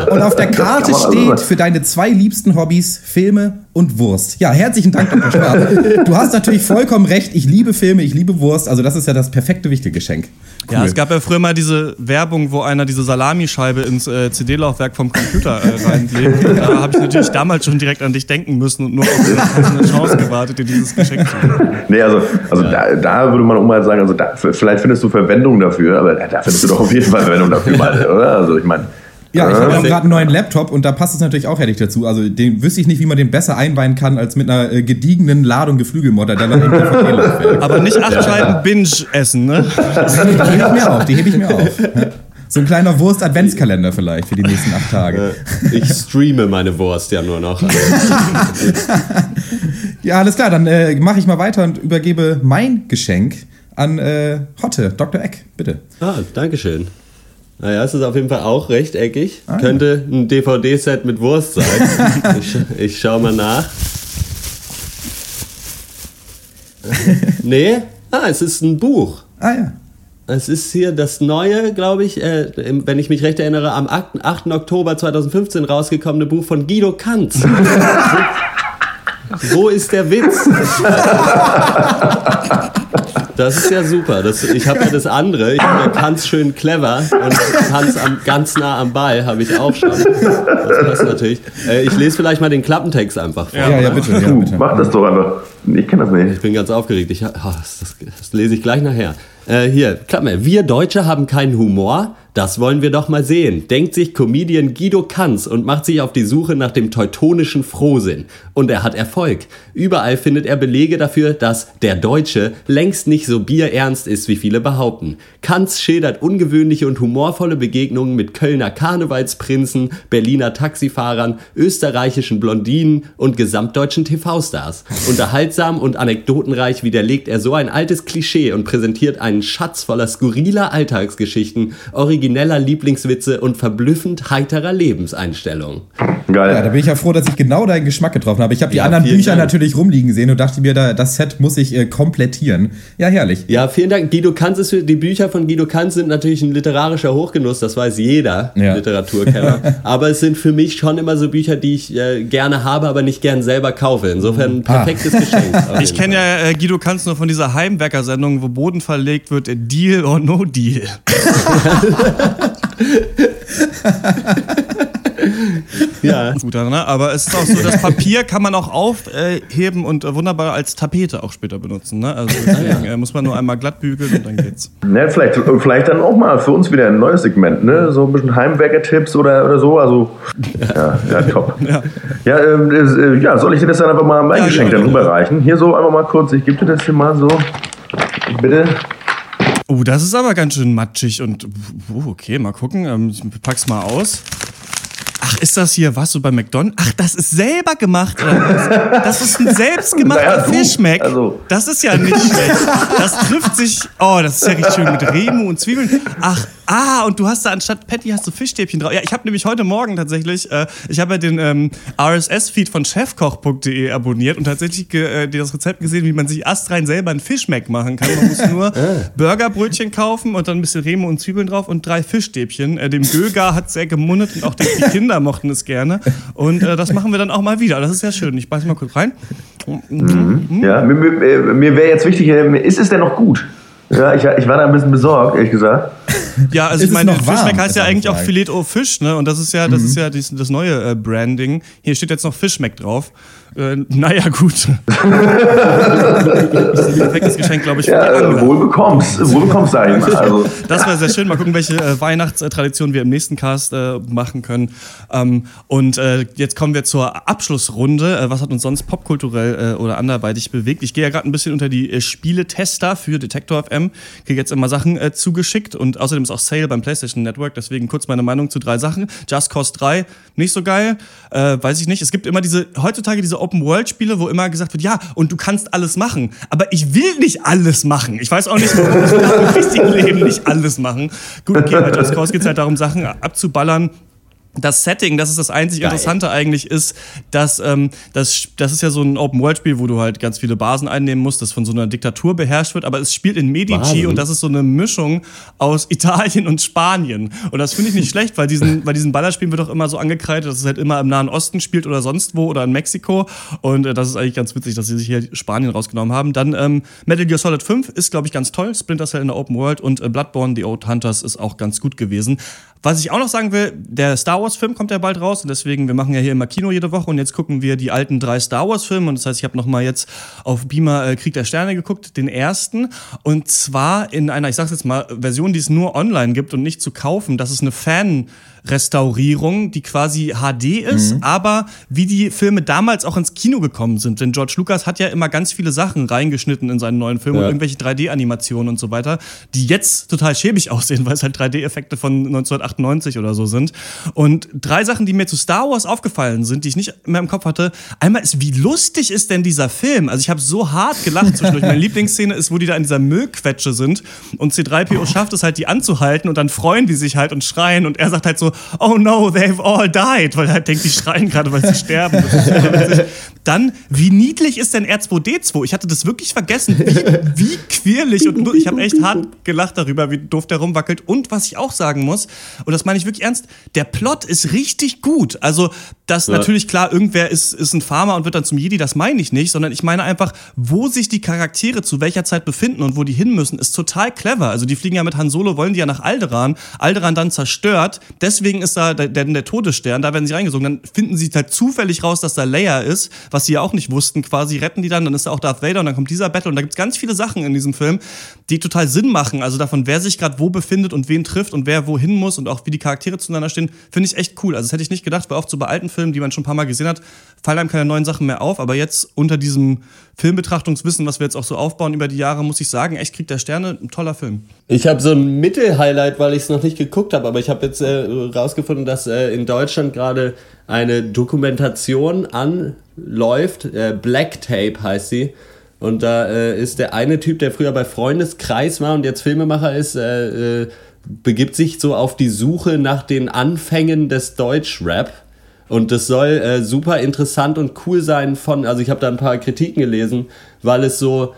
[SPEAKER 4] und, und auf der Karte steht für deine zwei liebsten Hobbys Filme und Wurst. Ja, herzlichen Dank, Dr. Schwarz. Du hast natürlich vollkommen recht. Ich liebe Filme, ich liebe Wurst. Also das ist ja das perfekte Wichtelgeschenk.
[SPEAKER 2] Cool. Ja, es gab ja früher mal diese Werbung, wo einer diese Salamischeibe ins äh, CD-Laufwerk vom Computer äh, reinlegt. da habe ich natürlich damals schon direkt an dich denken müssen und nur auf eine Chance gewartet, dir dieses Geschenk zu geben.
[SPEAKER 5] Nee, also, also da, da, würde man auch mal sagen, also da, vielleicht findest du Verwendung dafür, aber da findest du doch auf jeden Fall Verwendung dafür, oder? Also ich meine.
[SPEAKER 4] Ja, ich habe gerade einen neuen Laptop und da passt es natürlich auch herrlich dazu. Also den wüsste ich nicht, wie man den besser einweihen kann als mit einer äh, gediegenen Ladung Geflügelmodder, der dann im DVD
[SPEAKER 2] Aber nicht acht Scheiben Binge essen, ne?
[SPEAKER 4] Die hebe ich mir auf, die hebe ich mir auf. So ein kleiner Wurst-Adventskalender vielleicht für die nächsten acht Tage.
[SPEAKER 3] Ich streame meine Wurst ja nur noch.
[SPEAKER 4] ja, alles klar, dann äh, mache ich mal weiter und übergebe mein Geschenk an äh, Hotte, Dr. Eck, bitte.
[SPEAKER 3] Ah, Dankeschön. Naja, es ist auf jeden Fall auch rechteckig. Ah, Könnte ein DVD-Set mit Wurst sein. ich, ich schau mal nach. nee, ah, es ist ein Buch.
[SPEAKER 4] Ah ja.
[SPEAKER 3] Es ist hier das neue, glaube ich, äh, wenn ich mich recht erinnere, am 8. 8. Oktober 2015 rausgekommene Buch von Guido Kanz. Wo ist der Witz? Das ist ja super. Das, ich habe ja das andere. Ich habe ja Kanz schön clever und Kanz am, ganz nah am Ball habe ich auch schon. Das passt natürlich. Äh, ich lese vielleicht mal den Klappentext einfach
[SPEAKER 5] vor. Ja, ja, bitte. Ja, bitte. Mach das doch einfach. Ich kenne das nicht.
[SPEAKER 3] Ich bin ganz aufgeregt. Ich, oh, das, das, lese ich gleich nachher. Äh, hier, Klappe. Wir Deutsche haben keinen Humor. Das wollen wir doch mal sehen, denkt sich Comedian Guido Kanz und macht sich auf die Suche nach dem teutonischen Frohsinn. Und er hat Erfolg. Überall findet er Belege dafür, dass der Deutsche längst nicht so bierernst ist, wie viele behaupten. Kanz schildert ungewöhnliche und humorvolle Begegnungen mit Kölner Karnevalsprinzen, Berliner Taxifahrern, österreichischen Blondinen und gesamtdeutschen TV-Stars. Unterhaltsam und anekdotenreich widerlegt er so ein altes Klischee und präsentiert einen Schatz voller skurriler Alltagsgeschichten, origineller Lieblingswitze und verblüffend heiterer Lebenseinstellung.
[SPEAKER 4] Geil. Ja, da bin ich ja froh, dass ich genau deinen Geschmack getroffen habe. Ich habe die ja, anderen Bücher Dank. natürlich rumliegen sehen und dachte mir, da, das Set muss ich äh, komplettieren. Ja, herrlich.
[SPEAKER 3] Ja, vielen Dank. Guido Kanz ist für, die Bücher von Guido Kanz sind natürlich ein literarischer Hochgenuss, das weiß jeder ja. Literaturkenner. aber es sind für mich schon immer so Bücher, die ich äh, gerne habe, aber nicht gern selber kaufe. Insofern ein ah. perfektes ah. Geschenk.
[SPEAKER 2] Ich kenne ja äh, Guido Kanz nur von dieser Heimwerker-Sendung, wo Boden verlegt wird, Deal or No Deal. ja. Guter, ne? Aber es ist auch so, das Papier kann man auch aufheben und wunderbar als Tapete auch später benutzen. Ne? Also deswegen ja. muss man nur einmal glatt bügeln und dann geht's.
[SPEAKER 5] Ja, vielleicht, vielleicht dann auch mal für uns wieder ein neues Segment, ne? So ein bisschen Heimwerker-Tipps oder, oder so. Also, ja, ja top. Ja, ja, ähm, äh, ja, soll ich dir das dann einfach mal mein ja, Geschenk dann rüberreichen? Hier so einfach mal kurz, ich gebe dir das hier mal so. Bitte.
[SPEAKER 2] Oh, das ist aber ganz schön matschig und uh, okay, mal gucken. Ähm, ich pack's mal aus. Ach, ist das hier, was so bei McDonald's? Ach, das ist selber gemacht. Das ist ein selbstgemachter naja, Fischmeck. Also. Das ist ja nicht schlecht. Das trifft sich. Oh, das ist ja richtig schön mit Remu und Zwiebeln. Ach, Ah, und du hast da anstatt Patty hast du Fischstäbchen drauf. Ja, ich habe nämlich heute Morgen tatsächlich, äh, ich habe ja den ähm, RSS-Feed von chefkoch.de abonniert und tatsächlich äh, das Rezept gesehen, wie man sich astrein selber einen Fischmeck machen kann. Man muss nur ah. Burgerbrötchen kaufen und dann ein bisschen Remo und Zwiebeln drauf und drei Fischstäbchen. Äh, dem Göger hat sehr gemundet und auch die, Kinder mochten es gerne. Und äh, das machen wir dann auch mal wieder. Das ist sehr schön. Ich beiß mal kurz rein.
[SPEAKER 5] Mhm. Ja, mir, mir, mir wäre jetzt wichtig, äh, ist es denn noch gut? Ja, ich, ich war da ein bisschen besorgt, ehrlich gesagt.
[SPEAKER 2] Ja, also ist ich meine, Fischmeck heißt ja eigentlich auch Filet au Fisch, ne? Und das ist ja, das mhm. ist ja das, das neue äh, Branding. Hier steht jetzt noch Fischmeck drauf. Äh, naja, gut. das ist ein perfektes Geschenk, glaube ich.
[SPEAKER 5] Ja, wohl bekommst, wohl bekommst, sag ich mal. Also.
[SPEAKER 2] Das wäre sehr schön. Mal gucken, welche äh, Weihnachtstradition wir im nächsten Cast äh, machen können. Ähm, und äh, jetzt kommen wir zur Abschlussrunde. Äh, was hat uns sonst popkulturell äh, oder anderweitig bewegt? Ich gehe ja gerade ein bisschen unter die Spieletester für Detektor FM. Kriege jetzt immer Sachen zugeschickt und außerdem ist auch Sale beim PlayStation Network. Deswegen kurz meine Meinung zu drei Sachen. Just Cause 3, nicht so geil. weiß ich nicht. Es gibt immer diese, heutzutage diese Open-World-Spiele, wo immer gesagt wird, ja, und du kannst alles machen. Aber ich will nicht alles machen. Ich weiß auch nicht, warum ich im richtigen Leben nicht alles machen. Gut, okay, bei Just Cause geht es halt darum, Sachen abzuballern das Setting, das ist das einzig Geil. Interessante eigentlich, ist, dass ähm, das, das ist ja so ein Open-World-Spiel, wo du halt ganz viele Basen einnehmen musst, das von so einer Diktatur beherrscht wird, aber es spielt in Medici Basen. und das ist so eine Mischung aus Italien und Spanien. Und das finde ich nicht schlecht, weil diesen, bei diesen Ballerspielen wird auch immer so angekreidet, dass es halt immer im Nahen Osten spielt oder sonst wo oder in Mexiko. Und äh, das ist eigentlich ganz witzig, dass sie sich hier Spanien rausgenommen haben. Dann ähm, Metal Gear Solid 5 ist, glaube ich, ganz toll. Splinter Cell in der Open World und äh, Bloodborne, The Old Hunters ist auch ganz gut gewesen. Was ich auch noch sagen will, der Star Wars-Film kommt ja bald raus und deswegen, wir machen ja hier immer Kino jede Woche und jetzt gucken wir die alten drei Star Wars-Filme und das heißt, ich habe nochmal jetzt auf Beamer äh, Krieg der Sterne geguckt, den ersten und zwar in einer, ich sag's jetzt mal, Version, die es nur online gibt und nicht zu kaufen. Das ist eine Fan- Restaurierung, die quasi HD ist, mhm. aber wie die Filme damals auch ins Kino gekommen sind. Denn George Lucas hat ja immer ganz viele Sachen reingeschnitten in seinen neuen Filmen ja. und irgendwelche 3D-Animationen und so weiter, die jetzt total schäbig aussehen, weil es halt 3D-Effekte von 1998 oder so sind. Und drei Sachen, die mir zu Star Wars aufgefallen sind, die ich nicht mehr im Kopf hatte. Einmal ist, wie lustig ist denn dieser Film? Also ich habe so hart gelacht zwischendurch. Meine Lieblingsszene ist, wo die da in dieser Müllquetsche sind und C3PO schafft es halt, die anzuhalten und dann freuen die sich halt und schreien und er sagt halt so, oh no, they've all died, weil er halt denkt, die schreien gerade, weil sie sterben. Dann, wie niedlich ist denn R2D2? Ich hatte das wirklich vergessen, wie, wie quirlig und ich habe echt hart gelacht darüber, wie doof der rumwackelt. Und was ich auch sagen muss, und das meine ich wirklich ernst, der Plot ist richtig gut. Also, dass ja. natürlich klar, irgendwer ist, ist ein Farmer und wird dann zum Jedi, das meine ich nicht, sondern ich meine einfach, wo sich die Charaktere zu welcher Zeit befinden und wo die hin müssen, ist total clever. Also, die fliegen ja mit Han Solo, wollen die ja nach Alderan. Alderan dann zerstört. Deswegen ist da der, der, Todesstern, da werden sie reingesogen. Dann finden sie halt zufällig raus, dass da Leia ist, was sie ja auch nicht wussten. Quasi retten die dann, dann ist da auch Darth Vader und dann kommt dieser Battle. Und da gibt es ganz viele Sachen in diesem Film, die total Sinn machen. Also davon, wer sich gerade wo befindet und wen trifft und wer wohin muss und auch wie die Charaktere zueinander stehen, finde ich echt cool. Also das hätte ich nicht gedacht, weil oft so bei alten Filmen, die man schon ein paar Mal gesehen hat, fallen einem keine neuen Sachen mehr auf. Aber jetzt unter diesem Filmbetrachtungswissen, was wir jetzt auch so aufbauen über die Jahre, muss ich sagen, echt Krieg der Sterne, ein toller Film.
[SPEAKER 3] Ich habe so ein Mittel-Highlight, weil ich es noch nicht geguckt habe, aber ich habe jetzt äh, rausgefunden, dass äh, in Deutschland gerade eine Dokumentation anläuft. Äh, Black Tape heißt sie. Und da äh, ist der eine Typ, der früher bei Freundeskreis war und jetzt Filmemacher ist, äh, äh, begibt sich so auf die Suche nach den Anfängen des Deutschrap und das soll äh, super interessant und cool sein von, also ich habe da ein paar Kritiken gelesen, weil es so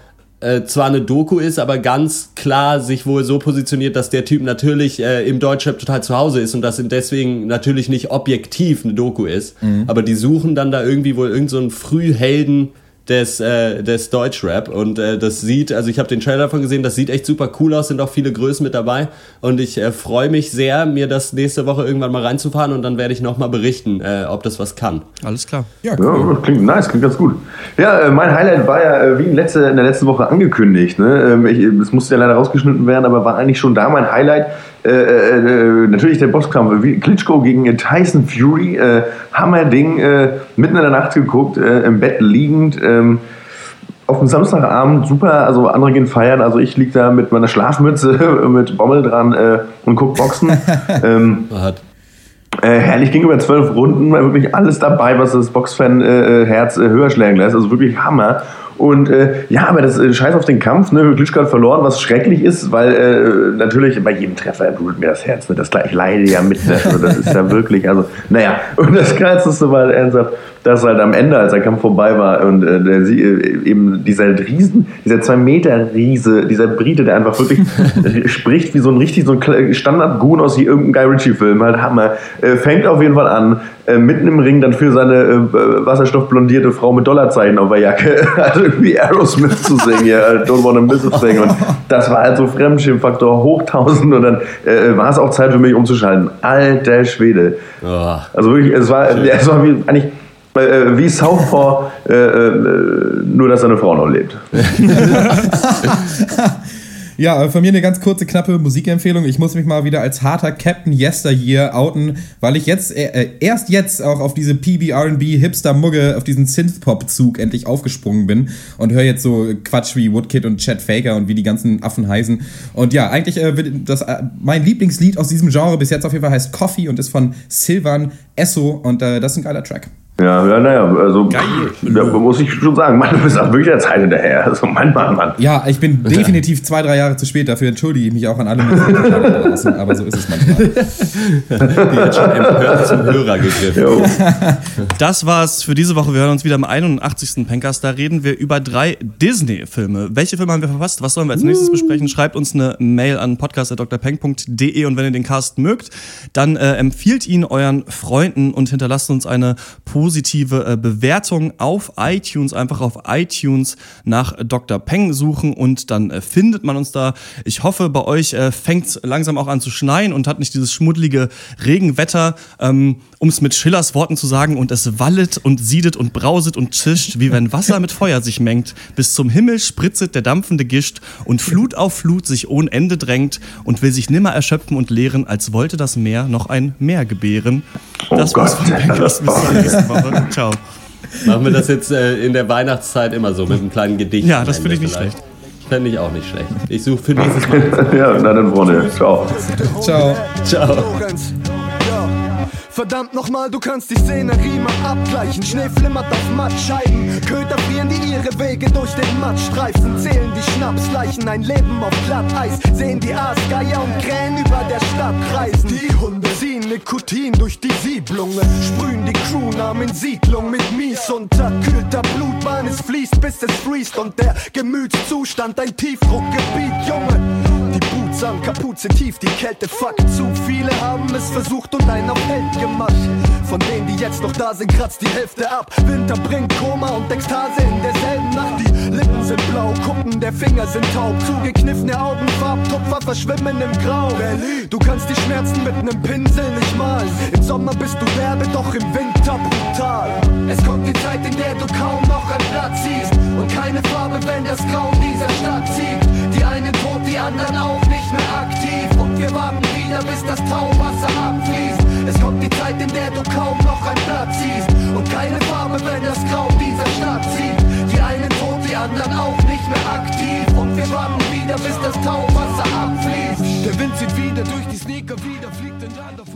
[SPEAKER 3] äh, zwar eine Doku ist, aber ganz klar sich wohl so positioniert, dass der Typ natürlich äh, im Deutschrap total zu Hause ist und das deswegen natürlich nicht objektiv eine Doku ist. Mhm. Aber die suchen dann da irgendwie wohl irgendeinen so Frühhelden des, äh, des Deutschrap und äh, das sieht, also ich habe den Trailer davon gesehen, das sieht echt super cool aus, sind auch viele Größen mit dabei und ich äh, freue mich sehr, mir das nächste Woche irgendwann mal reinzufahren und dann werde ich nochmal berichten, äh, ob das was kann.
[SPEAKER 2] Alles klar.
[SPEAKER 5] Ja, cool. ja, klingt nice, klingt ganz gut. Ja, äh, mein Highlight war ja äh, wie in, letzte, in der letzten Woche angekündigt. Ne? Ähm, ich, es musste ja leider rausgeschnitten werden, aber war eigentlich schon da mein Highlight. Äh, äh, natürlich der Bosskampf. Klitschko gegen Tyson Fury. Äh, Hammerding. Äh, mitten in der Nacht geguckt, äh, im Bett liegend. Ähm, auf dem Samstagabend super, also andere gehen feiern, also ich liege da mit meiner Schlafmütze, mit Bommel dran äh, und guck Boxen. ähm, äh, herrlich, ging über zwölf Runden, war wirklich alles dabei, was das Boxfan-Herz äh, höher schlägen lässt, also wirklich Hammer. Und äh, ja, aber das äh, scheiß auf den Kampf, ne? Klitschko hat verloren, was schrecklich ist, weil äh, natürlich bei jedem Treffer blutet mir das Herz. Ne? Das, ich leide ja mit. Ne? Also, das ist ja wirklich, also, naja. Und das Geilste war ernsthaft, dass halt am Ende, als der Kampf vorbei war und äh, der, äh, eben dieser Riesen, dieser zwei Meter Riese, dieser Brite, der einfach wirklich spricht wie so ein richtig so ein Standard-Goon aus irgendeinem Guy Ritchie-Film, halt Hammer, äh, fängt auf jeden Fall an, äh, mitten im Ring dann für seine äh, wasserstoffblondierte Frau mit Dollarzeichen auf der Jacke, also irgendwie Aerosmith zu singen, ja, Don't Wanna Miss a Thing. Und das war halt so Fremdschirmfaktor hoch 1000 und dann äh, war es auch Zeit für mich umzuschalten. Alter Schwede. Oh. Also wirklich, es war, es war wie, eigentlich äh, wie Southpaw, äh, äh, nur dass seine Frau noch lebt.
[SPEAKER 4] Ja, von mir eine ganz kurze, knappe Musikempfehlung. Ich muss mich mal wieder als harter Captain Yesteryear outen, weil ich jetzt äh, erst jetzt auch auf diese PB-RB Hipster-Mugge, auf diesen Synth-Pop-Zug endlich aufgesprungen bin und höre jetzt so Quatsch wie Woodkid und Chad Faker und wie die ganzen Affen heißen. Und ja, eigentlich äh, das, äh, mein Lieblingslied aus diesem Genre bis jetzt auf jeden Fall heißt Coffee und ist von Silvan Esso und äh, das ist ein geiler Track.
[SPEAKER 5] Ja, ja, naja, also Geil. Da muss ich schon sagen, Mann, du bist auch wirklich der Zeit hinterher. Also Mann, Mann, Mann.
[SPEAKER 4] Ja, ich bin definitiv zwei, drei Jahre zu spät. Dafür entschuldige ich mich auch an alle draußen, aber so ist es manchmal. Die hat schon empört
[SPEAKER 2] zum Hörer gegriffen. Das war's für diese Woche. Wir hören uns wieder am 81. Pencast. Da reden wir über drei Disney-Filme. Welche Filme haben wir verpasst? Was sollen wir als nächstes besprechen? Schreibt uns eine Mail an podcast.drpeng.de und wenn ihr den Cast mögt, dann äh, empfiehlt ihn euren Freunden und hinterlasst uns eine positive positive äh, Bewertung auf iTunes. Einfach auf iTunes nach Dr. Peng suchen und dann äh, findet man uns da. Ich hoffe, bei euch äh, fängt es langsam auch an zu schneien und hat nicht dieses schmuddelige Regenwetter. Ähm, um es mit Schillers Worten zu sagen, und es wallet und siedet und brauset und zischt, wie wenn Wasser mit Feuer sich mengt. Bis zum Himmel spritzet der dampfende Gischt und Flut auf Flut sich ohne Ende drängt und will sich nimmer erschöpfen und leeren, als wollte das Meer noch ein Meer gebären. Das oh war's von Bankers. Bis zur nächsten
[SPEAKER 3] Woche. Ciao. Machen wir das jetzt äh, in der Weihnachtszeit immer so mit einem kleinen Gedicht?
[SPEAKER 2] Ja, das finde ich nicht vielleicht. schlecht.
[SPEAKER 3] Fände ich auch nicht schlecht. Ich suche für nächstes Mal.
[SPEAKER 5] ja, na dann, Freunde. Ciao.
[SPEAKER 4] Ciao. Ciao.
[SPEAKER 11] Verdammt nochmal, du kannst die Szenerie mal abgleichen. Schnee flimmert auf Mattscheiben. Köter frieren, die ihre Wege durch den Matt streifen. Zählen die Schnapsleichen, ein Leben auf Glatteis. Sehen die Aasgeier und Krähen über der Stadt kreisen. Die Hunde ziehen Nikotin durch die Siedlungen. Sprühen die Crewnamen in Siedlung mit mies unterkühlter Blutbahn. Es fließt, bis es freest und der Gemütszustand ein Tiefdruckgebiet, Junge. Zahn, Kapuze tief, die Kälte fuckt zu. Viele haben es versucht und einen auf Held gemacht. Von denen, die jetzt noch da sind, kratzt die Hälfte ab. Winter bringt Koma und Ekstase in derselben Nacht. Die Lippen sind blau, Kuppen der Finger sind taub. Zugekniffene Augen, Farbtupfer verschwimmen im Grau. Du kannst die Schmerzen mit nem Pinsel nicht malen. Im Sommer bist du derbe, doch im Winter brutal. Es kommt die Zeit, in der du kaum noch ein Platz siehst. Und keine Farbe, wenn das Grau dieser Stadt zieht. Die einen tot, die anderen auch nicht mehr aktiv und wir warten wieder, bis das Tauwasser abfließt. Es kommt die Zeit, in der du kaum noch ein Platz siehst und keine Farbe, wenn das Grau dieser Stadt zieht. Die einen tot, die anderen auch nicht mehr aktiv und wir warten wieder, bis das Tauwasser abfließt. Der Wind zieht wieder durch die Sneaker, wieder fliegt in davon.